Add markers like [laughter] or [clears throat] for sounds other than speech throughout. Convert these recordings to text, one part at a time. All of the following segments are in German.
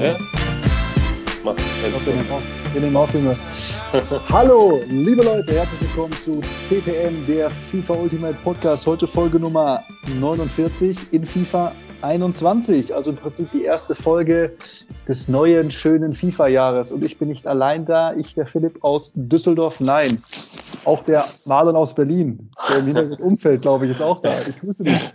ja? Mach. Ich nehmen auf Junge. Hallo, liebe Leute, herzlich willkommen zu CPM, der FIFA Ultimate Podcast. Heute Folge Nummer 49 in FIFA 21, also im Prinzip die erste Folge des neuen, schönen FIFA-Jahres. Und ich bin nicht allein da, ich, der Philipp aus Düsseldorf, nein, auch der Marlon aus Berlin, der im Hintergrund [laughs] Umfeld, glaube ich, ist auch da. Ich grüße dich.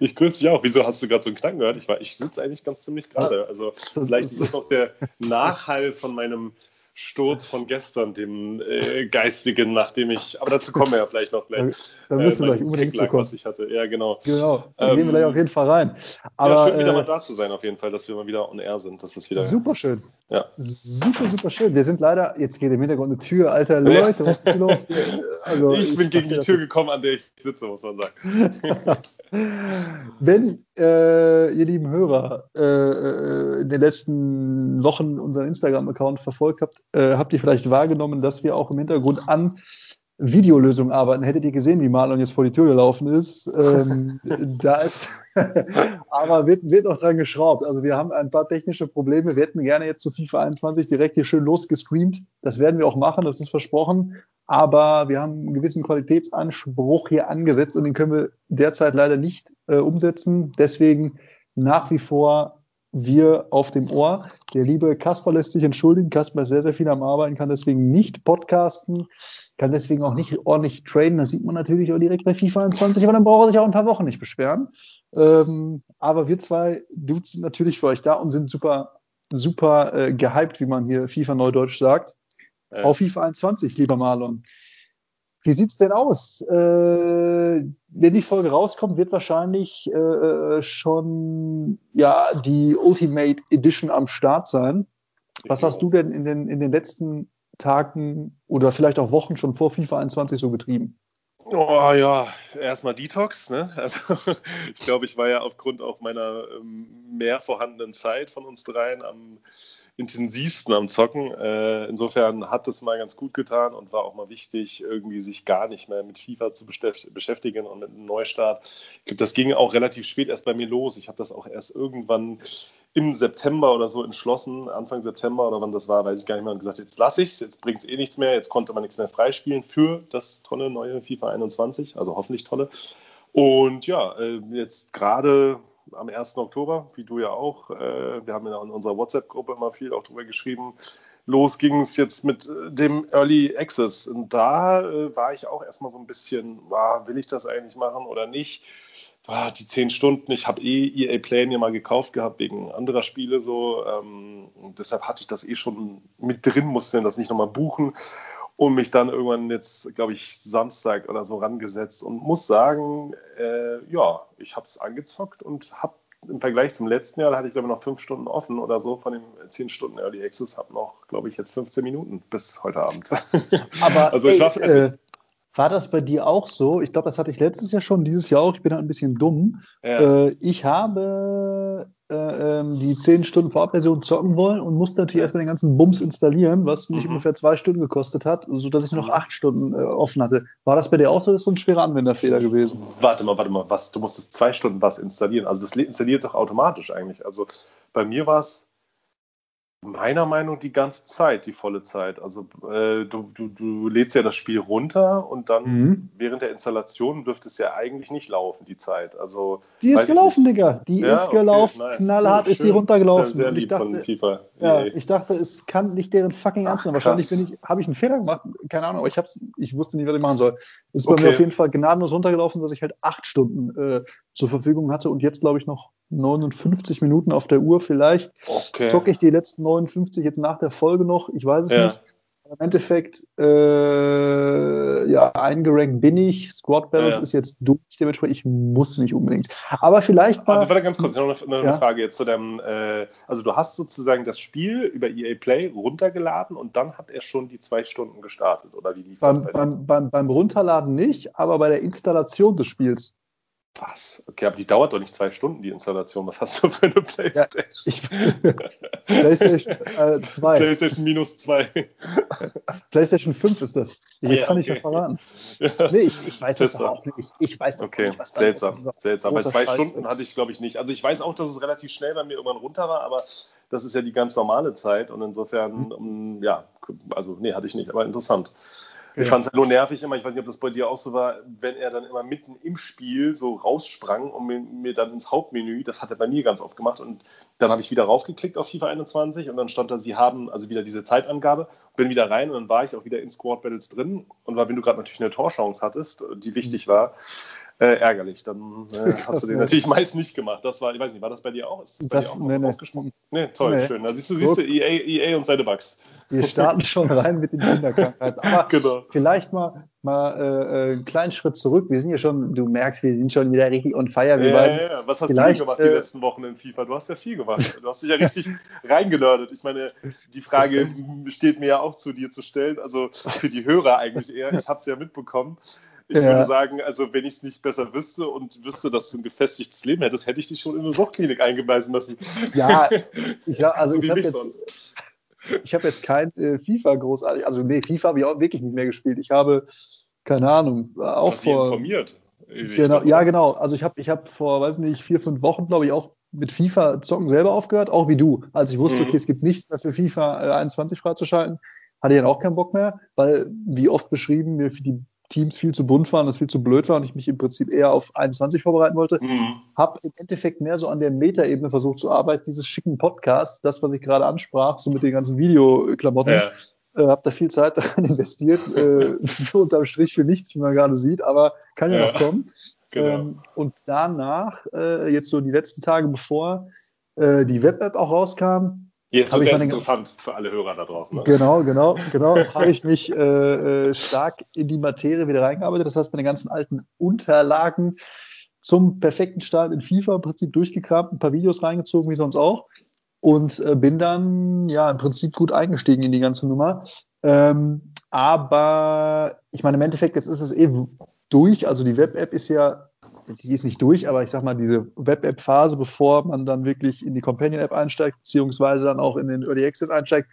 Ich grüße dich auch. Wieso hast du gerade so einen Knacken gehört? Ich, ich sitze eigentlich ganz ziemlich gerade. Also vielleicht ist das noch der Nachhall von meinem Sturz von gestern, dem äh, geistigen, nachdem ich, aber dazu kommen wir ja vielleicht noch gleich. Da müssen wir gleich unbedingt zu. Was ich hatte. Ja, genau. Genau, da ähm, gehen wir gleich auf jeden Fall rein. Aber, ja, schön, wieder äh, mal da zu sein, auf jeden Fall, dass wir mal wieder on air sind. Das ist wieder. Super schön. Ja. Super, super schön. Wir sind leider, jetzt geht im Hintergrund eine Tür, alter Leute, was ist los? [laughs] Also, ich, ich bin gegen die Tür gekommen, an der ich sitze, muss man sagen. [laughs] Wenn äh, ihr lieben Hörer äh, äh, in den letzten Wochen unseren Instagram-Account verfolgt habt, äh, habt ihr vielleicht wahrgenommen, dass wir auch im Hintergrund an Videolösungen arbeiten. Hättet ihr gesehen, wie Marlon jetzt vor die Tür gelaufen ist. Ähm, [laughs] da ist, [laughs] aber wird, wird noch dran geschraubt. Also wir haben ein paar technische Probleme. Wir hätten gerne jetzt zu FIFA 21 direkt hier schön losgestreamt. Das werden wir auch machen, das ist versprochen. Aber wir haben einen gewissen Qualitätsanspruch hier angesetzt und den können wir derzeit leider nicht äh, umsetzen. Deswegen nach wie vor wir auf dem Ohr. Der liebe Kasper lässt sich entschuldigen. Kasper ist sehr, sehr viel am Arbeiten, kann deswegen nicht podcasten, kann deswegen auch nicht ordentlich traden. Das sieht man natürlich auch direkt bei FIFA 21, aber dann braucht er sich auch ein paar Wochen nicht beschweren. Ähm, aber wir zwei Dudes sind natürlich für euch da und sind super, super äh, gehypt, wie man hier FIFA Neudeutsch sagt. Äh. Auf FIFA 21, lieber Marlon. Wie sieht's denn aus? Äh, wenn die Folge rauskommt, wird wahrscheinlich äh, schon ja die Ultimate Edition am Start sein. Was hast du denn in den, in den letzten Tagen oder vielleicht auch Wochen schon vor FIFA 21 so getrieben? Oh ja, erstmal Detox. Ne? Also [laughs] ich glaube, ich war ja aufgrund auch meiner ähm, mehr vorhandenen Zeit von uns dreien am intensivsten am Zocken. Äh, insofern hat es mal ganz gut getan und war auch mal wichtig, irgendwie sich gar nicht mehr mit FIFA zu beschäftigen und mit einem Neustart. Ich glaube, das ging auch relativ spät erst bei mir los. Ich habe das auch erst irgendwann im September oder so entschlossen, Anfang September oder wann das war, weiß ich gar nicht mehr, und gesagt, jetzt lasse ich es, jetzt bringt es eh nichts mehr, jetzt konnte man nichts mehr freispielen für das tolle neue FIFA 21, also hoffentlich tolle. Und ja, äh, jetzt gerade am 1. Oktober, wie du ja auch. Äh, wir haben ja in unserer WhatsApp-Gruppe immer viel auch drüber geschrieben. Los ging es jetzt mit äh, dem Early Access. Und da äh, war ich auch erstmal so ein bisschen, ah, will ich das eigentlich machen oder nicht? Ah, die zehn Stunden, ich habe eh EA Play ja mal gekauft gehabt wegen anderer Spiele so. Ähm, deshalb hatte ich das eh schon mit drin, musste das nicht nochmal buchen und mich dann irgendwann jetzt, glaube ich, Samstag oder so rangesetzt und muss sagen, äh, ja, ich habe es angezockt und habe im Vergleich zum letzten Jahr, da hatte ich glaube ich noch fünf Stunden offen oder so von den zehn Stunden Early Access, habe noch, glaube ich, jetzt 15 Minuten bis heute Abend. Aber [laughs] also ich ey, äh, war das bei dir auch so? Ich glaube, das hatte ich letztes Jahr schon, dieses Jahr auch. Ich bin da ein bisschen dumm. Ja. Äh, ich habe äh, ähm, die 10 Stunden Vorabversion zocken wollen und musste natürlich erstmal den ganzen Bums installieren, was mich mhm. ungefähr zwei Stunden gekostet hat, sodass ich noch mhm. acht Stunden äh, offen hatte. War das bei dir auch so? Das ist so ein schwerer Anwenderfehler gewesen. Warte mal, warte mal, was? Du musstest zwei Stunden was installieren. Also das installiert doch automatisch eigentlich. Also bei mir war es meiner Meinung die ganze Zeit, die volle Zeit. Also äh, du, du, du lädst ja das Spiel runter und dann mhm. während der Installation dürfte es ja eigentlich nicht laufen, die Zeit. Also, die ist gelaufen, Digga. Die ja, ist gelaufen. Okay, nice. Knallhart ist die runtergelaufen. Sehr, sehr lieb dachte, von FIFA. Ja, ich dachte, es kann nicht deren fucking Ernst sein. Wahrscheinlich bin ich, habe ich einen Fehler gemacht. Keine Ahnung, aber ich, hab's, ich wusste nicht, was ich machen soll. Es ist okay. bei mir auf jeden Fall gnadenlos runtergelaufen, dass ich halt acht Stunden äh, zur Verfügung hatte und jetzt, glaube ich, noch 59 Minuten auf der Uhr. Vielleicht okay. zocke ich die letzten 59 jetzt nach der Folge noch. Ich weiß es ja. nicht. Im Endeffekt, äh, ja, eingerankt bin ich. Squad Balance ja. ist jetzt durch, dementsprechend ich muss nicht unbedingt. Aber vielleicht mal. warte ganz kurz, noch eine, eine ja? Frage jetzt zu deinem. Äh, also, du hast sozusagen das Spiel über EA Play runtergeladen und dann hat er schon die zwei Stunden gestartet, oder wie lief beim, das? Beim, beim, beim Runterladen nicht, aber bei der Installation des Spiels Was? Okay, aber die dauert doch nicht zwei Stunden, die Installation. Was hast du für eine Playstation? Ja, ich, [laughs] Playstation 2. Äh, Playstation minus 2. Playstation 5 ist das. Jetzt ja, kann okay. ich ja verraten. Ja. Nee, ich, ich weiß das, das auch nicht. Ich, ich weiß doch okay. nicht, was da seltsam, ist. Seltsam. Bei zwei Scheiß Stunden hatte ich, glaube ich, nicht. Also ich weiß auch, dass es relativ schnell bei mir irgendwann runter war, aber das ist ja die ganz normale Zeit und insofern, mhm. ja, also nee, hatte ich nicht, aber interessant. Ich fand es halt nur nervig immer, ich weiß nicht, ob das bei dir auch so war, wenn er dann immer mitten im Spiel so raussprang und mir, mir dann ins Hauptmenü, das hat er bei mir ganz oft gemacht und dann habe ich wieder raufgeklickt auf FIFA 21 und dann stand da, sie haben also wieder diese Zeitangabe, bin wieder rein und dann war ich auch wieder in Squad Battles drin und war, wenn du gerade natürlich eine Torchance hattest, die wichtig mhm. war, äh, ärgerlich. Dann äh, [laughs] hast du den natürlich meist nicht gemacht. Das war, ich weiß nicht, war das bei dir auch? Ist das bei das, dir auch nee, nee. ausgesprochen? Nee, toll, nee. schön. Da siehst du, siehst du EA, EA und seine Bugs. Wir starten schon rein mit den Kinderkrankheiten. Aber [laughs] genau. vielleicht mal, mal äh, einen kleinen Schritt zurück. Wir sind ja schon, du merkst, wir sind schon wieder richtig on fire. Wir ja, ja, ja. Was hast du gemacht die äh, letzten Wochen in FIFA? Du hast ja viel gemacht. Du hast dich ja richtig [laughs] reingenördet. Ich meine, die Frage steht mir ja auch zu dir zu stellen. Also für die Hörer eigentlich eher. Ich habe es ja mitbekommen. Ich ja. würde sagen, also wenn ich es nicht besser wüsste und wüsste, dass du ein gefestigtes Leben hättest, hätte ich dich schon in eine Suchtklinik eingeweisen müssen. Ja, [laughs] ich sag, also so ich habe jetzt, ich habe jetzt kein äh, FIFA großartig, also nee, FIFA habe ich auch wirklich nicht mehr gespielt. Ich habe, keine Ahnung, auch vor. informiert. Genau, ja, genau. Also ich habe ich hab vor, weiß nicht, vier, fünf Wochen, glaube ich, auch mit FIFA zocken selber aufgehört, auch wie du. Als ich wusste, mhm. okay, es gibt nichts mehr für FIFA äh, 21 freizuschalten, hatte ich dann auch keinen Bock mehr, weil, wie oft beschrieben, mir für die Teams viel zu bunt waren, das viel zu blöd war und ich mich im Prinzip eher auf 21 vorbereiten wollte. Mhm. Habe im Endeffekt mehr so an der Metaebene versucht zu arbeiten, dieses schicken Podcast, das, was ich gerade ansprach, so mit den ganzen Videoklamotten. Ja. Äh, habe da viel Zeit [laughs] daran investiert, äh, unterm Strich für nichts, wie man gerade sieht, aber kann ja, ja. noch kommen. Genau. Ähm, und danach, äh, jetzt so die letzten Tage bevor äh, die Web-App auch rauskam, Jetzt wird es interessant für alle Hörer da draußen. Ne? Genau, genau, genau. habe ich mich äh, äh, stark in die Materie wieder reingearbeitet. Das heißt, meine ganzen alten Unterlagen zum perfekten Start in FIFA im Prinzip durchgekramt, ein paar Videos reingezogen, wie sonst auch. Und äh, bin dann ja im Prinzip gut eingestiegen in die ganze Nummer. Ähm, aber ich meine, im Endeffekt, jetzt ist es eben durch. Also die Web-App ist ja sie ist nicht durch, aber ich sag mal, diese Web-App-Phase, bevor man dann wirklich in die Companion-App einsteigt, beziehungsweise dann auch in den Early Access einsteigt,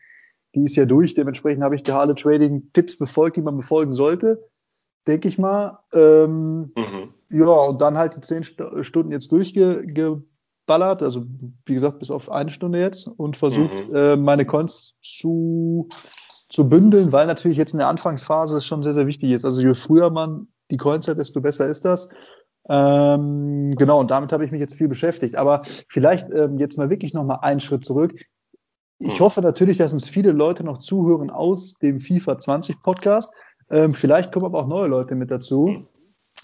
die ist ja durch. Dementsprechend habe ich da alle Trading-Tipps befolgt, die man befolgen sollte, denke ich mal. Ähm, mhm. Ja, und dann halt die zehn Stunden jetzt durchgeballert, also wie gesagt, bis auf eine Stunde jetzt und versucht, mhm. äh, meine Coins zu, zu bündeln, weil natürlich jetzt in der Anfangsphase es schon sehr, sehr wichtig ist. Also je früher man die Coins hat, desto besser ist das. Ähm, genau, und damit habe ich mich jetzt viel beschäftigt. Aber vielleicht ähm, jetzt mal wirklich nochmal einen Schritt zurück. Ich hm. hoffe natürlich, dass uns viele Leute noch zuhören aus dem FIFA 20 Podcast. Ähm, vielleicht kommen aber auch neue Leute mit dazu. Hm.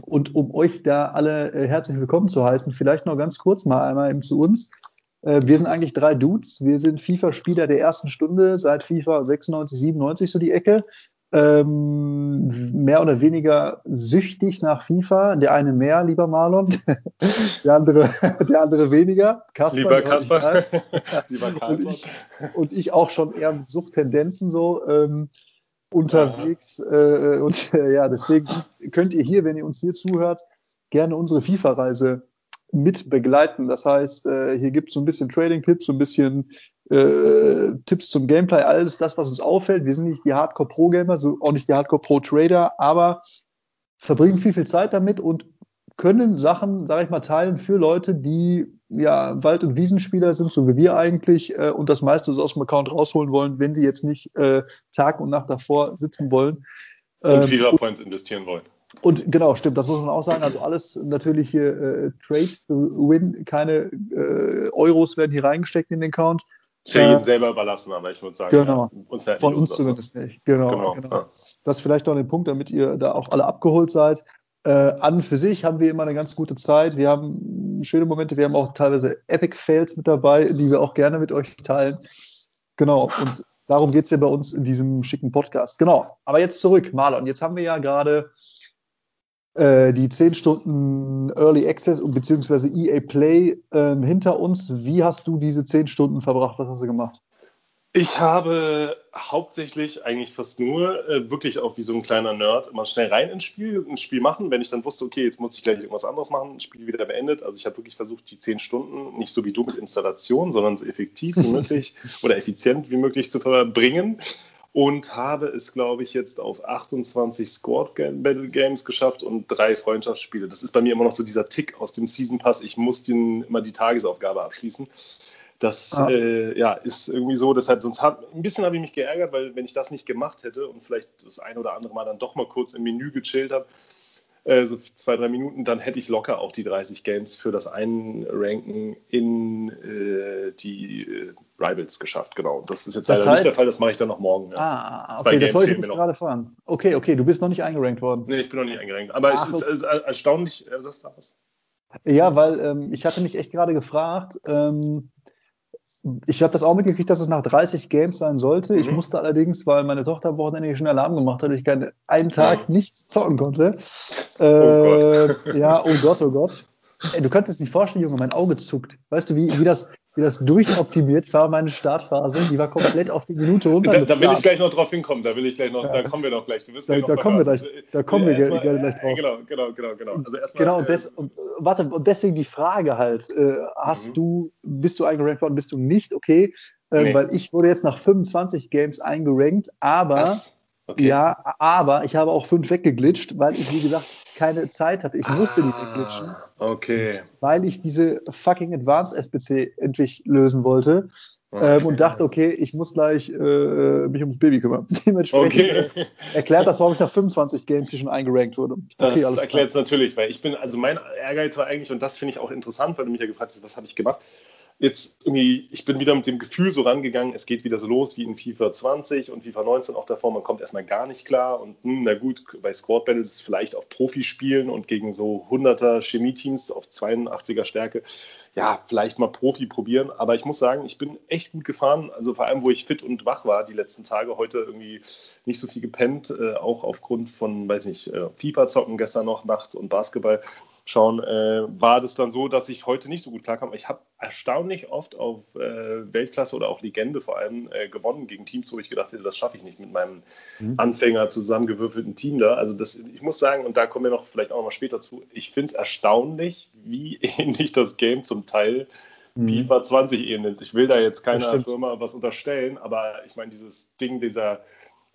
Und um euch da alle äh, herzlich willkommen zu heißen, vielleicht noch ganz kurz mal einmal eben zu uns. Äh, wir sind eigentlich drei Dudes. Wir sind FIFA-Spieler der ersten Stunde seit FIFA 96, 97 so die Ecke ähm, mehr oder weniger süchtig nach FIFA. Der eine mehr, lieber Marlon, [laughs] der andere, [laughs] der andere weniger. Kasper, lieber Kasper, [laughs] lieber und ich, und ich auch schon eher mit Suchttendenzen so ähm, unterwegs. Äh, und äh, ja, deswegen könnt ihr hier, wenn ihr uns hier zuhört, gerne unsere FIFA-Reise mit begleiten. Das heißt, äh, hier gibt es so ein bisschen Trading-Tipps, so ein bisschen äh, Tipps zum Gameplay, alles das, was uns auffällt. Wir sind nicht die Hardcore-Pro-Gamer, so auch nicht die Hardcore-Pro-Trader, aber verbringen viel, viel Zeit damit und können Sachen, sage ich mal, teilen für Leute, die ja Wald- und Wiesenspieler sind, so wie wir eigentlich, äh, und das meiste so aus dem Account rausholen wollen, wenn die jetzt nicht äh, Tag und Nacht davor sitzen wollen. Und ähm, FIFA Points investieren wollen. Und genau, stimmt, das muss man auch sagen. Also alles natürlich hier äh, Trades to win, keine äh, Euros werden hier reingesteckt in den Account. Ist ja jedem selber überlassen, aber ich würde sagen, genau. Ja, uns von uns zumindest nicht. Genau, genau. genau. Ja. Das ist vielleicht noch ein Punkt, damit ihr da auch alle abgeholt seid. Äh, an für sich haben wir immer eine ganz gute Zeit. Wir haben schöne Momente, wir haben auch teilweise Epic Fails mit dabei, die wir auch gerne mit euch teilen. Genau, und darum geht es ja bei uns in diesem schicken Podcast. Genau, aber jetzt zurück, Marlon. Jetzt haben wir ja gerade äh, die 10 Stunden Early Access bzw. EA Play äh, hinter uns. Wie hast du diese 10 Stunden verbracht? Was hast du gemacht? Ich habe hauptsächlich eigentlich fast nur äh, wirklich auch wie so ein kleiner Nerd immer schnell rein ins Spiel, ins Spiel machen. Wenn ich dann wusste, okay, jetzt muss ich gleich irgendwas anderes machen, Spiel wieder beendet. Also ich habe wirklich versucht, die zehn Stunden nicht so wie du mit Installation, sondern so effektiv wie [laughs] möglich oder effizient wie möglich zu verbringen. Und habe es, glaube ich, jetzt auf 28 Squad Battle Games geschafft und drei Freundschaftsspiele. Das ist bei mir immer noch so dieser Tick aus dem Season Pass. Ich muss den, immer die Tagesaufgabe abschließen. Das ah. äh, ja, ist irgendwie so, deshalb, sonst hat, ein bisschen habe ich mich geärgert, weil wenn ich das nicht gemacht hätte und vielleicht das ein oder andere Mal dann doch mal kurz im Menü gechillt habe, äh, so zwei, drei Minuten, dann hätte ich locker auch die 30 Games für das Einranken in äh, die äh, Rivals geschafft, genau. Das ist jetzt das leider heißt, nicht der Fall, das mache ich dann noch morgen. Ja. Ah, okay, das wollte ich mich gerade fragen. Okay, okay, du bist noch nicht eingerankt worden. Nee, ich bin noch nicht eingerankt, aber Ach, es ist okay. erstaunlich, äh, sagst du was? Ja, weil ähm, ich hatte mich echt gerade gefragt, ähm, ich habe das auch mitgekriegt, dass es nach 30 Games sein sollte. Mhm. Ich musste allerdings, weil meine Tochter am Wochenende schon Alarm gemacht hat, ich keinen einen Tag ja. nichts zocken konnte. Oh äh, Gott. Ja, oh [laughs] Gott, oh Gott. Ey, du kannst es nicht vorstellen, Junge, mein Auge zuckt. Weißt du, wie, wie, das, wie das durchoptimiert war, meine Startphase? Die war komplett auf die Minute runter. Da, da will ich gleich noch drauf hinkommen. Da will ich gleich noch, ja. da kommen wir noch gleich. Du wirst da, da kommen wir gleich, da kommen wir gerne gleich drauf. Genau, genau, genau, genau. Also erstmal, genau, und, des, und, warte, und deswegen die Frage halt, äh, hast mhm. du, bist du eingerankt worden, bist du nicht? Okay, äh, nee. weil ich wurde jetzt nach 25 Games eingerankt, aber Was? Okay. Ja, aber ich habe auch fünf weggeglitscht, weil ich, wie gesagt, keine Zeit hatte. Ich musste ah, die wegglitschen. Okay. Weil ich diese fucking Advanced SBC endlich lösen wollte. Okay. Ähm, und dachte, okay, ich muss gleich äh, mich ums Baby kümmern. [laughs] Dementsprechend okay. äh, erklärt das, warum ich nach 25 Games hier schon eingerankt wurde. Okay, das erklärt es natürlich, weil ich bin, also mein Ehrgeiz war eigentlich, und das finde ich auch interessant, weil du mich ja gefragt hast, was habe ich gemacht? Jetzt irgendwie, ich bin wieder mit dem Gefühl so rangegangen, es geht wieder so los wie in FIFA 20 und FIFA 19 auch davor, man kommt erstmal gar nicht klar und hm, na gut, bei Squad Battles vielleicht auf Profi spielen und gegen so 100er Chemie-Teams auf 82er Stärke, ja, vielleicht mal Profi probieren, aber ich muss sagen, ich bin echt gut gefahren, also vor allem, wo ich fit und wach war die letzten Tage, heute irgendwie nicht so viel gepennt, äh, auch aufgrund von, weiß nicht, äh, FIFA zocken gestern noch nachts und Basketball schauen, äh, war das dann so, dass ich heute nicht so gut klarkam. Ich habe erstaunlich oft auf äh, Weltklasse oder auch Legende vor allem äh, gewonnen gegen Teams, wo ich gedacht hätte, das schaffe ich nicht mit meinem mhm. Anfänger zusammengewürfelten Team da. Also das, ich muss sagen, und da kommen wir noch vielleicht auch noch mal später zu, ich finde es erstaunlich, wie [laughs] ähnlich das Game zum Teil mhm. FIFA 20 ähnelt. Ich will da jetzt keiner Firma was unterstellen, aber ich meine, dieses Ding dieser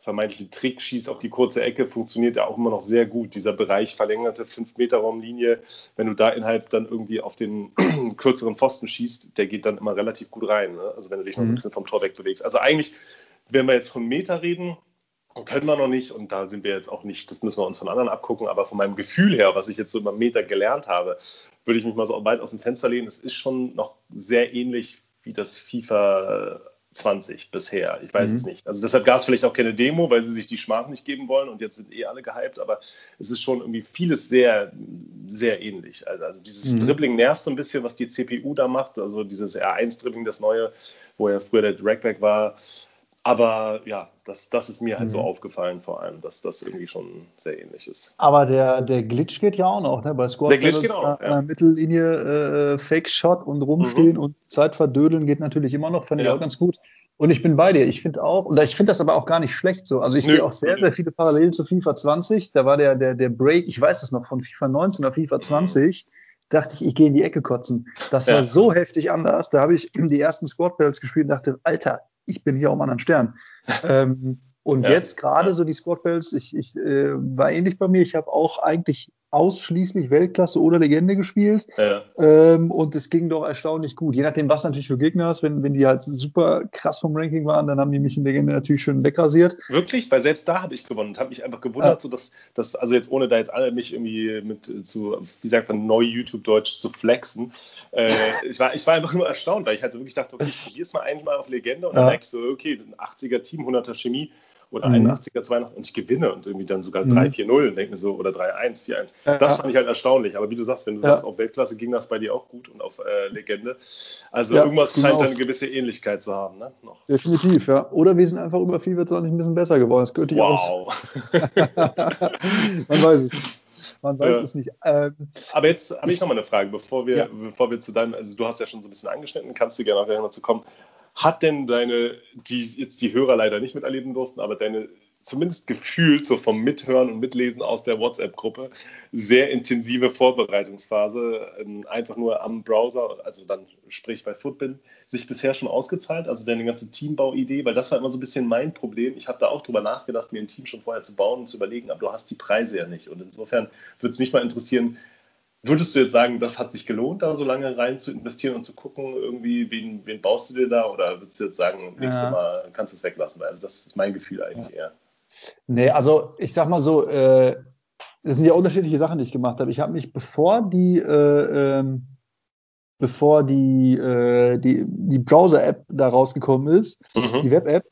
vermeintliche Trick, schießt auf die kurze Ecke, funktioniert ja auch immer noch sehr gut. Dieser Bereich verlängerte 5-Meter-Raumlinie, wenn du da innerhalb dann irgendwie auf den [clears throat] kürzeren Pfosten schießt, der geht dann immer relativ gut rein. Ne? Also wenn du dich noch mhm. ein bisschen vom Tor wegbewegst. Also eigentlich, wenn wir jetzt von Meter reden, können wir noch nicht und da sind wir jetzt auch nicht, das müssen wir uns von anderen abgucken, aber von meinem Gefühl her, was ich jetzt so über Meter gelernt habe, würde ich mich mal so weit aus dem Fenster lehnen. Es ist schon noch sehr ähnlich wie das FIFA 20 bisher. Ich weiß mhm. es nicht. Also deshalb gab es vielleicht auch keine Demo, weil sie sich die Schmach nicht geben wollen und jetzt sind eh alle gehypt, aber es ist schon irgendwie vieles sehr, sehr ähnlich. Also, also dieses mhm. Dribbling nervt so ein bisschen, was die CPU da macht. Also dieses R1-Dribbling, das neue, wo ja früher der Dragback war, aber ja, das, das ist mir halt mhm. so aufgefallen, vor allem, dass das irgendwie schon sehr ähnlich ist. Aber der, der Glitch geht ja auch noch, ne? Bei Squad der Glitch geht auch noch, ja. Mittellinie äh, Fake-Shot und rumstehen mhm. und Zeit verdödeln geht natürlich immer noch, fand ja. ich auch ganz gut. Und ich bin bei dir. Ich finde auch, und ich finde das aber auch gar nicht schlecht so. Also ich sehe auch sehr, sehr viele Parallelen zu FIFA 20. Da war der, der, der Break, ich weiß das noch, von FIFA 19 auf FIFA 20. Mhm dachte ich, ich gehe in die Ecke kotzen. Das war so heftig anders. Da habe ich die ersten Squad Battles gespielt und dachte, Alter, ich bin hier auch mal anderen Stern. ähm, und ja. jetzt gerade so die Squad Bells, ich, ich äh, war ähnlich bei mir. Ich habe auch eigentlich ausschließlich Weltklasse oder Legende gespielt. Ja. Ähm, und es ging doch erstaunlich gut. Je nachdem, was natürlich für Gegner ist. Wenn, wenn die halt super krass vom Ranking waren, dann haben die mich in Legende natürlich schön wegrasiert. Wirklich? Weil selbst da habe ich gewonnen und habe mich einfach gewundert, ja. so dass, dass, also jetzt ohne da jetzt alle mich irgendwie mit zu, wie sagt man, neu YouTube-Deutsch zu flexen. Äh, ich, war, ich war einfach nur erstaunt, weil ich halt wirklich dachte, okay, ich probiere es mal einmal auf Legende und dann merke ich so, okay, ein 80er Team, 100er Chemie oder mhm. 81er, 82 und ich gewinne und irgendwie dann sogar 3-4-0 mhm. und denke mir so, oder 3-1, 4-1. Ja, das fand ich halt erstaunlich. Aber wie du sagst, wenn du ja. sagst, auf Weltklasse ging das bei dir auch gut und auf äh, Legende. Also ja, irgendwas scheint genau. eine gewisse Ähnlichkeit zu haben, ne? Noch. Definitiv, ja. Oder wir sind einfach über FIFA 20 ein bisschen besser geworden. Das könnte ich wow. aus. [laughs] Man weiß es nicht. Man weiß ja. es nicht. Ähm, Aber jetzt habe ich noch mal eine Frage, bevor wir, ja. bevor wir zu deinem, also du hast ja schon so ein bisschen angeschnitten, kannst du gerne auch noch zu kommen. Hat denn deine, die jetzt die Hörer leider nicht miterleben durften, aber deine zumindest gefühlt so vom Mithören und Mitlesen aus der WhatsApp-Gruppe sehr intensive Vorbereitungsphase, ähm, einfach nur am Browser, also dann sprich bei Footbin, sich bisher schon ausgezahlt, also deine ganze Teambauidee, weil das war immer so ein bisschen mein Problem. Ich habe da auch drüber nachgedacht, mir ein Team schon vorher zu bauen und zu überlegen, aber du hast die Preise ja nicht. Und insofern würde es mich mal interessieren, Würdest du jetzt sagen, das hat sich gelohnt, da so lange rein zu investieren und zu gucken, irgendwie, wen, wen baust du dir da? Oder würdest du jetzt sagen, nächstes ja. Mal kannst du es weglassen? Also das ist mein Gefühl eigentlich ja. eher. Nee, also ich sag mal so, äh, das sind ja unterschiedliche Sachen, die ich gemacht habe. Ich habe mich, bevor die, äh, ähm, bevor die, äh, die, die Browser-App da rausgekommen ist, mhm. die Web-App,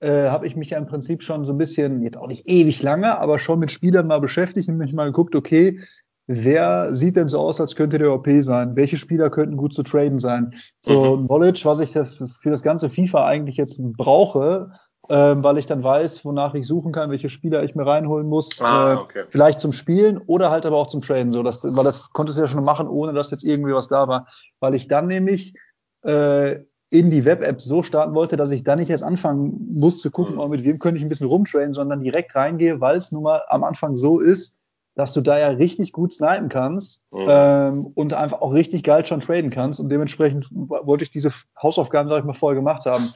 äh, habe ich mich ja im Prinzip schon so ein bisschen, jetzt auch nicht ewig lange, aber schon mit Spielern mal beschäftigt und mich mal geguckt, okay, wer sieht denn so aus, als könnte der OP sein? Welche Spieler könnten gut zu traden sein? So mhm. Knowledge, was ich das für das ganze FIFA eigentlich jetzt brauche, ähm, weil ich dann weiß, wonach ich suchen kann, welche Spieler ich mir reinholen muss. Ah, äh, okay. äh, vielleicht zum Spielen oder halt aber auch zum Traden. So, das, weil das konntest du ja schon machen, ohne dass jetzt irgendwie was da war. Weil ich dann nämlich äh, in die Web-App so starten wollte, dass ich dann nicht erst anfangen muss zu gucken, mhm. oh, mit wem könnte ich ein bisschen rumtraden, sondern direkt reingehe, weil es nun mal am Anfang so ist, dass du da ja richtig gut snipen kannst mhm. ähm, und einfach auch richtig geil schon traden kannst. Und dementsprechend wollte ich diese Hausaufgaben, sag ich mal, vorher gemacht haben.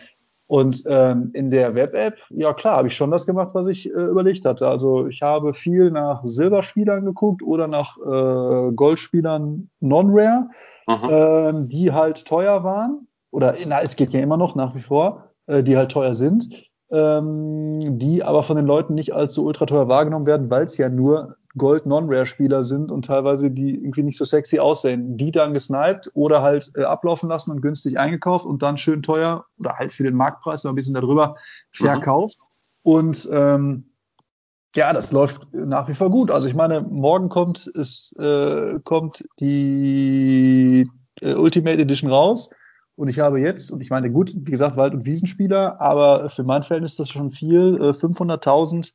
Und ähm, in der Web-App, ja klar, habe ich schon das gemacht, was ich äh, überlegt hatte. Also ich habe viel nach Silberspielern geguckt oder nach äh, Goldspielern Non-Rare, ähm, die halt teuer waren. Oder na, es geht ja immer noch nach wie vor, äh, die halt teuer sind, ähm, die aber von den Leuten nicht als so ultra teuer wahrgenommen werden, weil es ja nur Gold-Non-Rare-Spieler sind und teilweise die irgendwie nicht so sexy aussehen. Die dann gesniped oder halt äh, ablaufen lassen und günstig eingekauft und dann schön teuer oder halt für den Marktpreis oder ein bisschen darüber verkauft. Mhm. Und ähm, ja, das läuft nach wie vor gut. Also ich meine, morgen kommt es äh, kommt die äh, Ultimate Edition raus. Und ich habe jetzt, und ich meine, gut, wie gesagt, Wald- und Wiesenspieler, aber für mein Verhältnis ist das schon viel, äh, 500.000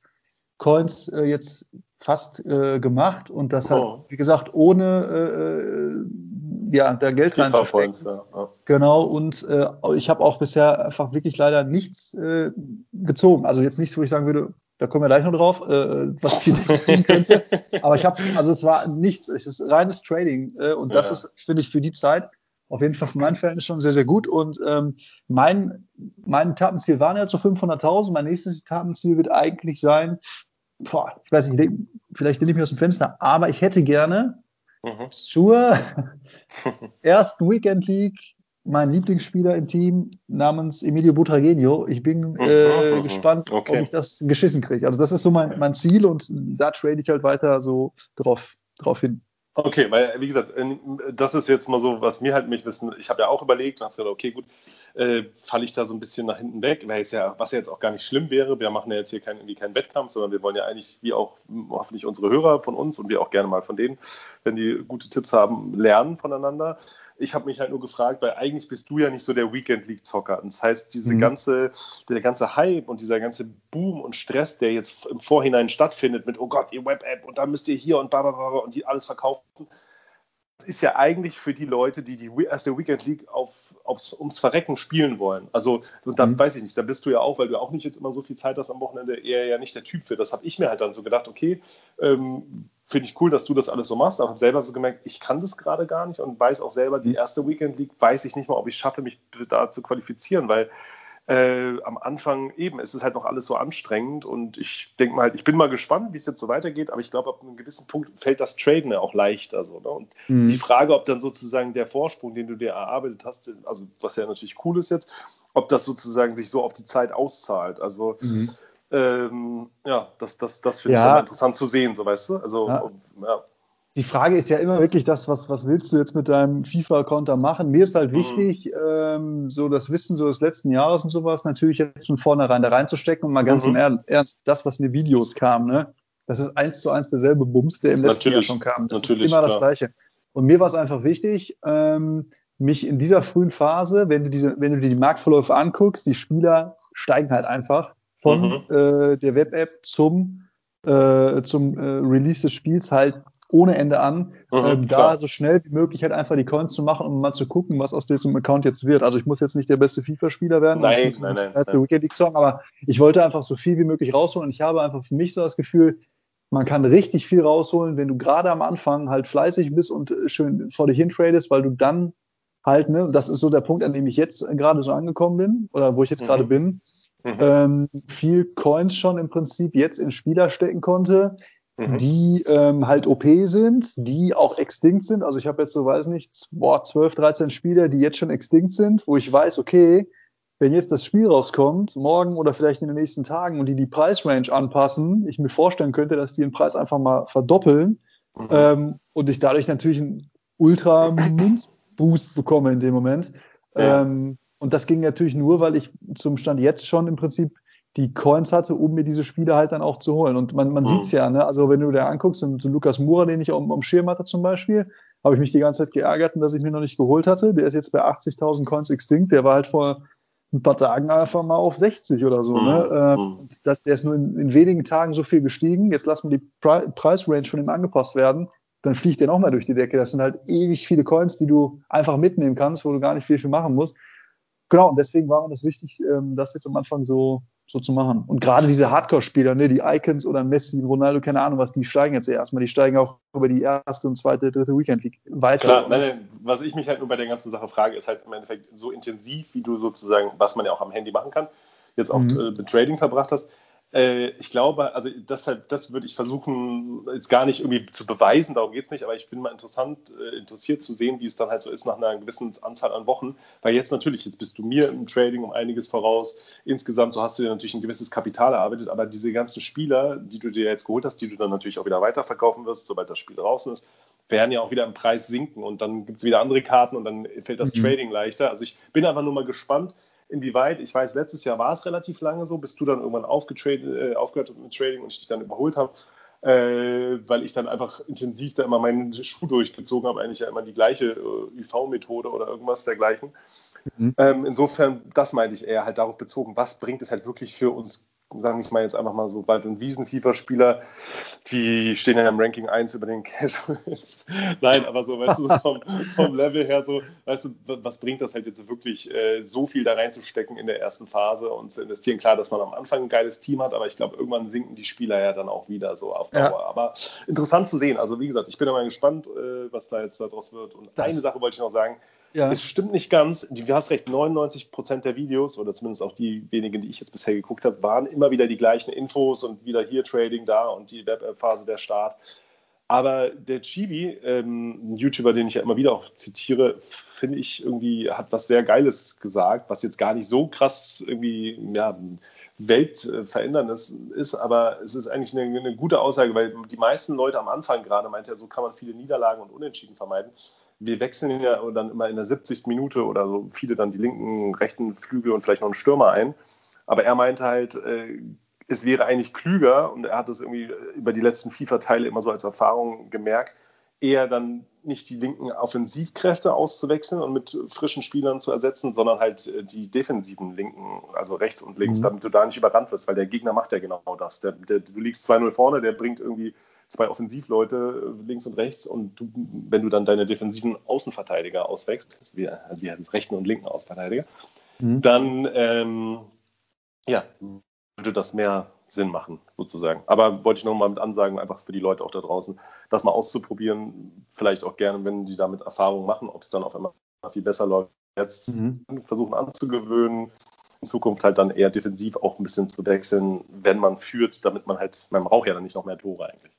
Coins äh, jetzt fast äh, gemacht und das oh. hat, wie gesagt, ohne äh, ja, da Geld reinzustecken. Ja, ja. Genau, und äh, ich habe auch bisher einfach wirklich leider nichts äh, gezogen. Also jetzt nichts, wo ich sagen würde, da kommen wir gleich noch drauf, äh, was ich [laughs] tun könnte. Aber ich habe, also es war nichts, es ist reines Trading äh, und das ja. ist, finde ich, für die Zeit auf jeden Fall für mein Verhältnis schon sehr, sehr gut. Und ähm, mein, mein Etappenziel waren ja so 500.000. Mein nächstes Etappenziel wird eigentlich sein, boah, ich weiß nicht, vielleicht nehme ich mich aus dem Fenster, aber ich hätte gerne mhm. zur [laughs] ersten Weekend League meinen Lieblingsspieler im Team namens Emilio Butragenio. Ich bin mhm, äh, mhm, gespannt, okay. ob ich das geschissen kriege. Also das ist so mein, mein Ziel und da trade ich halt weiter so drauf, drauf hin. Okay, weil, wie gesagt, das ist jetzt mal so, was mir halt mich wissen, ich habe ja auch überlegt und habe gesagt, okay, gut, äh, falle ich da so ein bisschen nach hinten weg, ja, was ja jetzt auch gar nicht schlimm wäre. Wir machen ja jetzt hier kein, irgendwie keinen Wettkampf, sondern wir wollen ja eigentlich, wie auch hoffentlich unsere Hörer von uns und wir auch gerne mal von denen, wenn die gute Tipps haben, lernen voneinander. Ich habe mich halt nur gefragt, weil eigentlich bist du ja nicht so der Weekend League Zocker. Das heißt, diese mhm. ganze, der ganze Hype und dieser ganze Boom und Stress, der jetzt im Vorhinein stattfindet mit, oh Gott, ihr Web-App und dann müsst ihr hier und bla, bla, bla und die alles verkaufen, ist ja eigentlich für die Leute, die die erste Weekend League auf, aufs, ums Verrecken spielen wollen. Also, und dann mhm. weiß ich nicht, da bist du ja auch, weil du auch nicht jetzt immer so viel Zeit hast am Wochenende, eher ja nicht der Typ für. Das habe ich mir halt dann so gedacht, okay, ähm, finde ich cool, dass du das alles so machst, aber habe selber so gemerkt, ich kann das gerade gar nicht und weiß auch selber, die mhm. erste Weekend League weiß ich nicht mal, ob ich schaffe, mich da zu qualifizieren, weil äh, am Anfang eben, es ist halt noch alles so anstrengend und ich denke mal, ich bin mal gespannt, wie es jetzt so weitergeht, aber ich glaube, ab einem gewissen Punkt fällt das Traden ja auch leicht. Also, ne? Und mhm. die Frage, ob dann sozusagen der Vorsprung, den du dir erarbeitet hast, also was ja natürlich cool ist jetzt, ob das sozusagen sich so auf die Zeit auszahlt. Also mhm. ähm, ja, das, das, das finde ja. ich interessant zu sehen, so weißt du. Also ja. ja die Frage ist ja immer wirklich das, was, was willst du jetzt mit deinem FIFA-Konter machen? Mir ist halt mhm. wichtig, ähm, so das Wissen so des letzten Jahres und sowas natürlich jetzt von vornherein da reinzustecken und mal ganz mhm. im Ernst, das, was in den Videos kam, ne? Das ist eins zu eins derselbe Bums, der im letzten natürlich, Jahr schon kam. Das ist immer klar. das Gleiche. Und mir war es einfach wichtig, ähm, mich in dieser frühen Phase, wenn du diese, wenn du dir die Marktverläufe anguckst, die Spieler steigen halt einfach von mhm. äh, der Web-App zum, äh, zum äh, Release des Spiels halt ohne Ende an, mhm, ähm, da so schnell wie möglich halt einfach die Coins zu machen, um mal zu gucken, was aus diesem Account jetzt wird. Also ich muss jetzt nicht der beste FIFA-Spieler werden, nein, ich nein, nein, nein. Weekend League Song, aber ich wollte einfach so viel wie möglich rausholen und ich habe einfach für mich so das Gefühl, man kann richtig viel rausholen, wenn du gerade am Anfang halt fleißig bist und schön vor dich hin tradest, weil du dann halt, ne, das ist so der Punkt, an dem ich jetzt gerade so angekommen bin oder wo ich jetzt mhm. gerade bin, mhm. ähm, viel Coins schon im Prinzip jetzt in Spieler stecken konnte, mhm. die ähm, halt OP sind, die auch extinct sind. Also ich habe jetzt so, weiß nicht, boah, 12, 13 Spieler, die jetzt schon extinct sind, wo ich weiß, okay, wenn jetzt das Spiel rauskommt, morgen oder vielleicht in den nächsten Tagen und die die Preisrange anpassen, ich mir vorstellen könnte, dass die den Preis einfach mal verdoppeln mhm. ähm, und ich dadurch natürlich einen ultra Münzboost bekomme in dem Moment. Ja. Ähm, und das ging natürlich nur, weil ich zum Stand jetzt schon im Prinzip die Coins hatte, um mir diese Spiele halt dann auch zu holen. Und man, man mhm. sieht's ja, ne? Also wenn du dir anguckst, so, Lukas Mura, den ich am, am Schirm hatte zum Beispiel, habe ich mich die ganze Zeit geärgert, dass ich mir noch nicht geholt hatte. Der ist jetzt bei 80.000 Coins extinct. Der war halt vor ein paar Tagen einfach mal auf 60 oder so. Ne? Mhm. Ne? Ähm, das, der ist nur in, in, wenigen Tagen so viel gestiegen. Jetzt lassen wir die Pre Preisrange von ihm angepasst werden. Dann fliegt der noch mal durch die Decke. Das sind halt ewig viele Coins, die du einfach mitnehmen kannst, wo du gar nicht viel für machen musst. Genau, und deswegen war mir das wichtig, ähm, das jetzt am Anfang so so zu machen. Und gerade diese Hardcore-Spieler, ne, die Icons oder Messi, Ronaldo, keine Ahnung was, die steigen jetzt erstmal. Die steigen auch über die erste und zweite, dritte Weekend League weiter. Klar, nein, was ich mich halt nur bei der ganzen Sache frage, ist halt im Endeffekt so intensiv, wie du sozusagen, was man ja auch am Handy machen kann, jetzt auch mhm. äh, mit Trading verbracht hast, ich glaube, also deshalb, das würde ich versuchen, jetzt gar nicht irgendwie zu beweisen, darum geht es nicht, aber ich bin mal interessant, äh, interessiert zu sehen, wie es dann halt so ist nach einer gewissen Anzahl an Wochen. Weil jetzt natürlich, jetzt bist du mir im Trading um einiges voraus. Insgesamt, so hast du dir natürlich ein gewisses Kapital erarbeitet, aber diese ganzen Spieler, die du dir jetzt geholt hast, die du dann natürlich auch wieder weiterverkaufen wirst, sobald das Spiel draußen ist, werden ja auch wieder im Preis sinken und dann gibt es wieder andere Karten und dann fällt das mhm. Trading leichter. Also ich bin einfach nur mal gespannt, inwieweit, ich weiß, letztes Jahr war es relativ lange so, bis du dann irgendwann äh, aufgehört hast mit Trading und ich dich dann überholt habe, äh, weil ich dann einfach intensiv da immer meinen Schuh durchgezogen habe, eigentlich ja immer die gleiche äh, UV-Methode oder irgendwas dergleichen. Mhm. Ähm, insofern, das meinte ich eher halt darauf bezogen, was bringt es halt wirklich für uns sagen ich mal jetzt einfach mal so, Wald- und Wiesen-FIFA-Spieler, die stehen ja im Ranking 1 über den Casuals. [laughs] Nein, aber so, weißt du, vom, vom, Level her so, weißt du, was bringt das halt jetzt wirklich, äh, so viel da reinzustecken in der ersten Phase und zu investieren? Klar, dass man am Anfang ein geiles Team hat, aber ich glaube, irgendwann sinken die Spieler ja dann auch wieder so auf Dauer. Ja. Aber interessant zu sehen. Also, wie gesagt, ich bin immer gespannt, äh, was da jetzt daraus wird. Und das eine Sache wollte ich noch sagen, ja. Es stimmt nicht ganz. Du hast recht, 99 Prozent der Videos, oder zumindest auch die wenigen, die ich jetzt bisher geguckt habe, waren immer wieder die gleichen Infos und wieder hier Trading da und die Web-Phase der Start. Aber der Chibi, ähm, ein YouTuber, den ich ja immer wieder auch zitiere, finde ich irgendwie, hat was sehr Geiles gesagt, was jetzt gar nicht so krass irgendwie, ja, weltveränderndes ist, aber es ist eigentlich eine, eine, gute Aussage, weil die meisten Leute am Anfang gerade meint er, so kann man viele Niederlagen und Unentschieden vermeiden wir wechseln ja dann immer in der 70. Minute oder so viele dann die linken, rechten Flügel und vielleicht noch einen Stürmer ein. Aber er meinte halt, äh, es wäre eigentlich klüger, und er hat das irgendwie über die letzten FIFA-Teile immer so als Erfahrung gemerkt, eher dann nicht die linken Offensivkräfte auszuwechseln und mit frischen Spielern zu ersetzen, sondern halt äh, die defensiven Linken, also rechts und links, mhm. damit du da nicht überrannt wirst, weil der Gegner macht ja genau das. Der, der, du liegst 2-0 vorne, der bringt irgendwie zwei Offensivleute äh, links und rechts und du, wenn du dann deine defensiven Außenverteidiger auswächst, also wie, also wie heißt es, rechten und linken Außenverteidiger, mhm. dann ähm, ja, würde das mehr Sinn machen, sozusagen. Aber wollte ich nochmal mit ansagen, einfach für die Leute auch da draußen, das mal auszuprobieren, vielleicht auch gerne, wenn die damit Erfahrung machen, ob es dann auf einmal viel besser läuft. Jetzt mhm. versuchen anzugewöhnen, in Zukunft halt dann eher defensiv auch ein bisschen zu wechseln, wenn man führt, damit man halt, man braucht ja dann nicht noch mehr Tore eigentlich.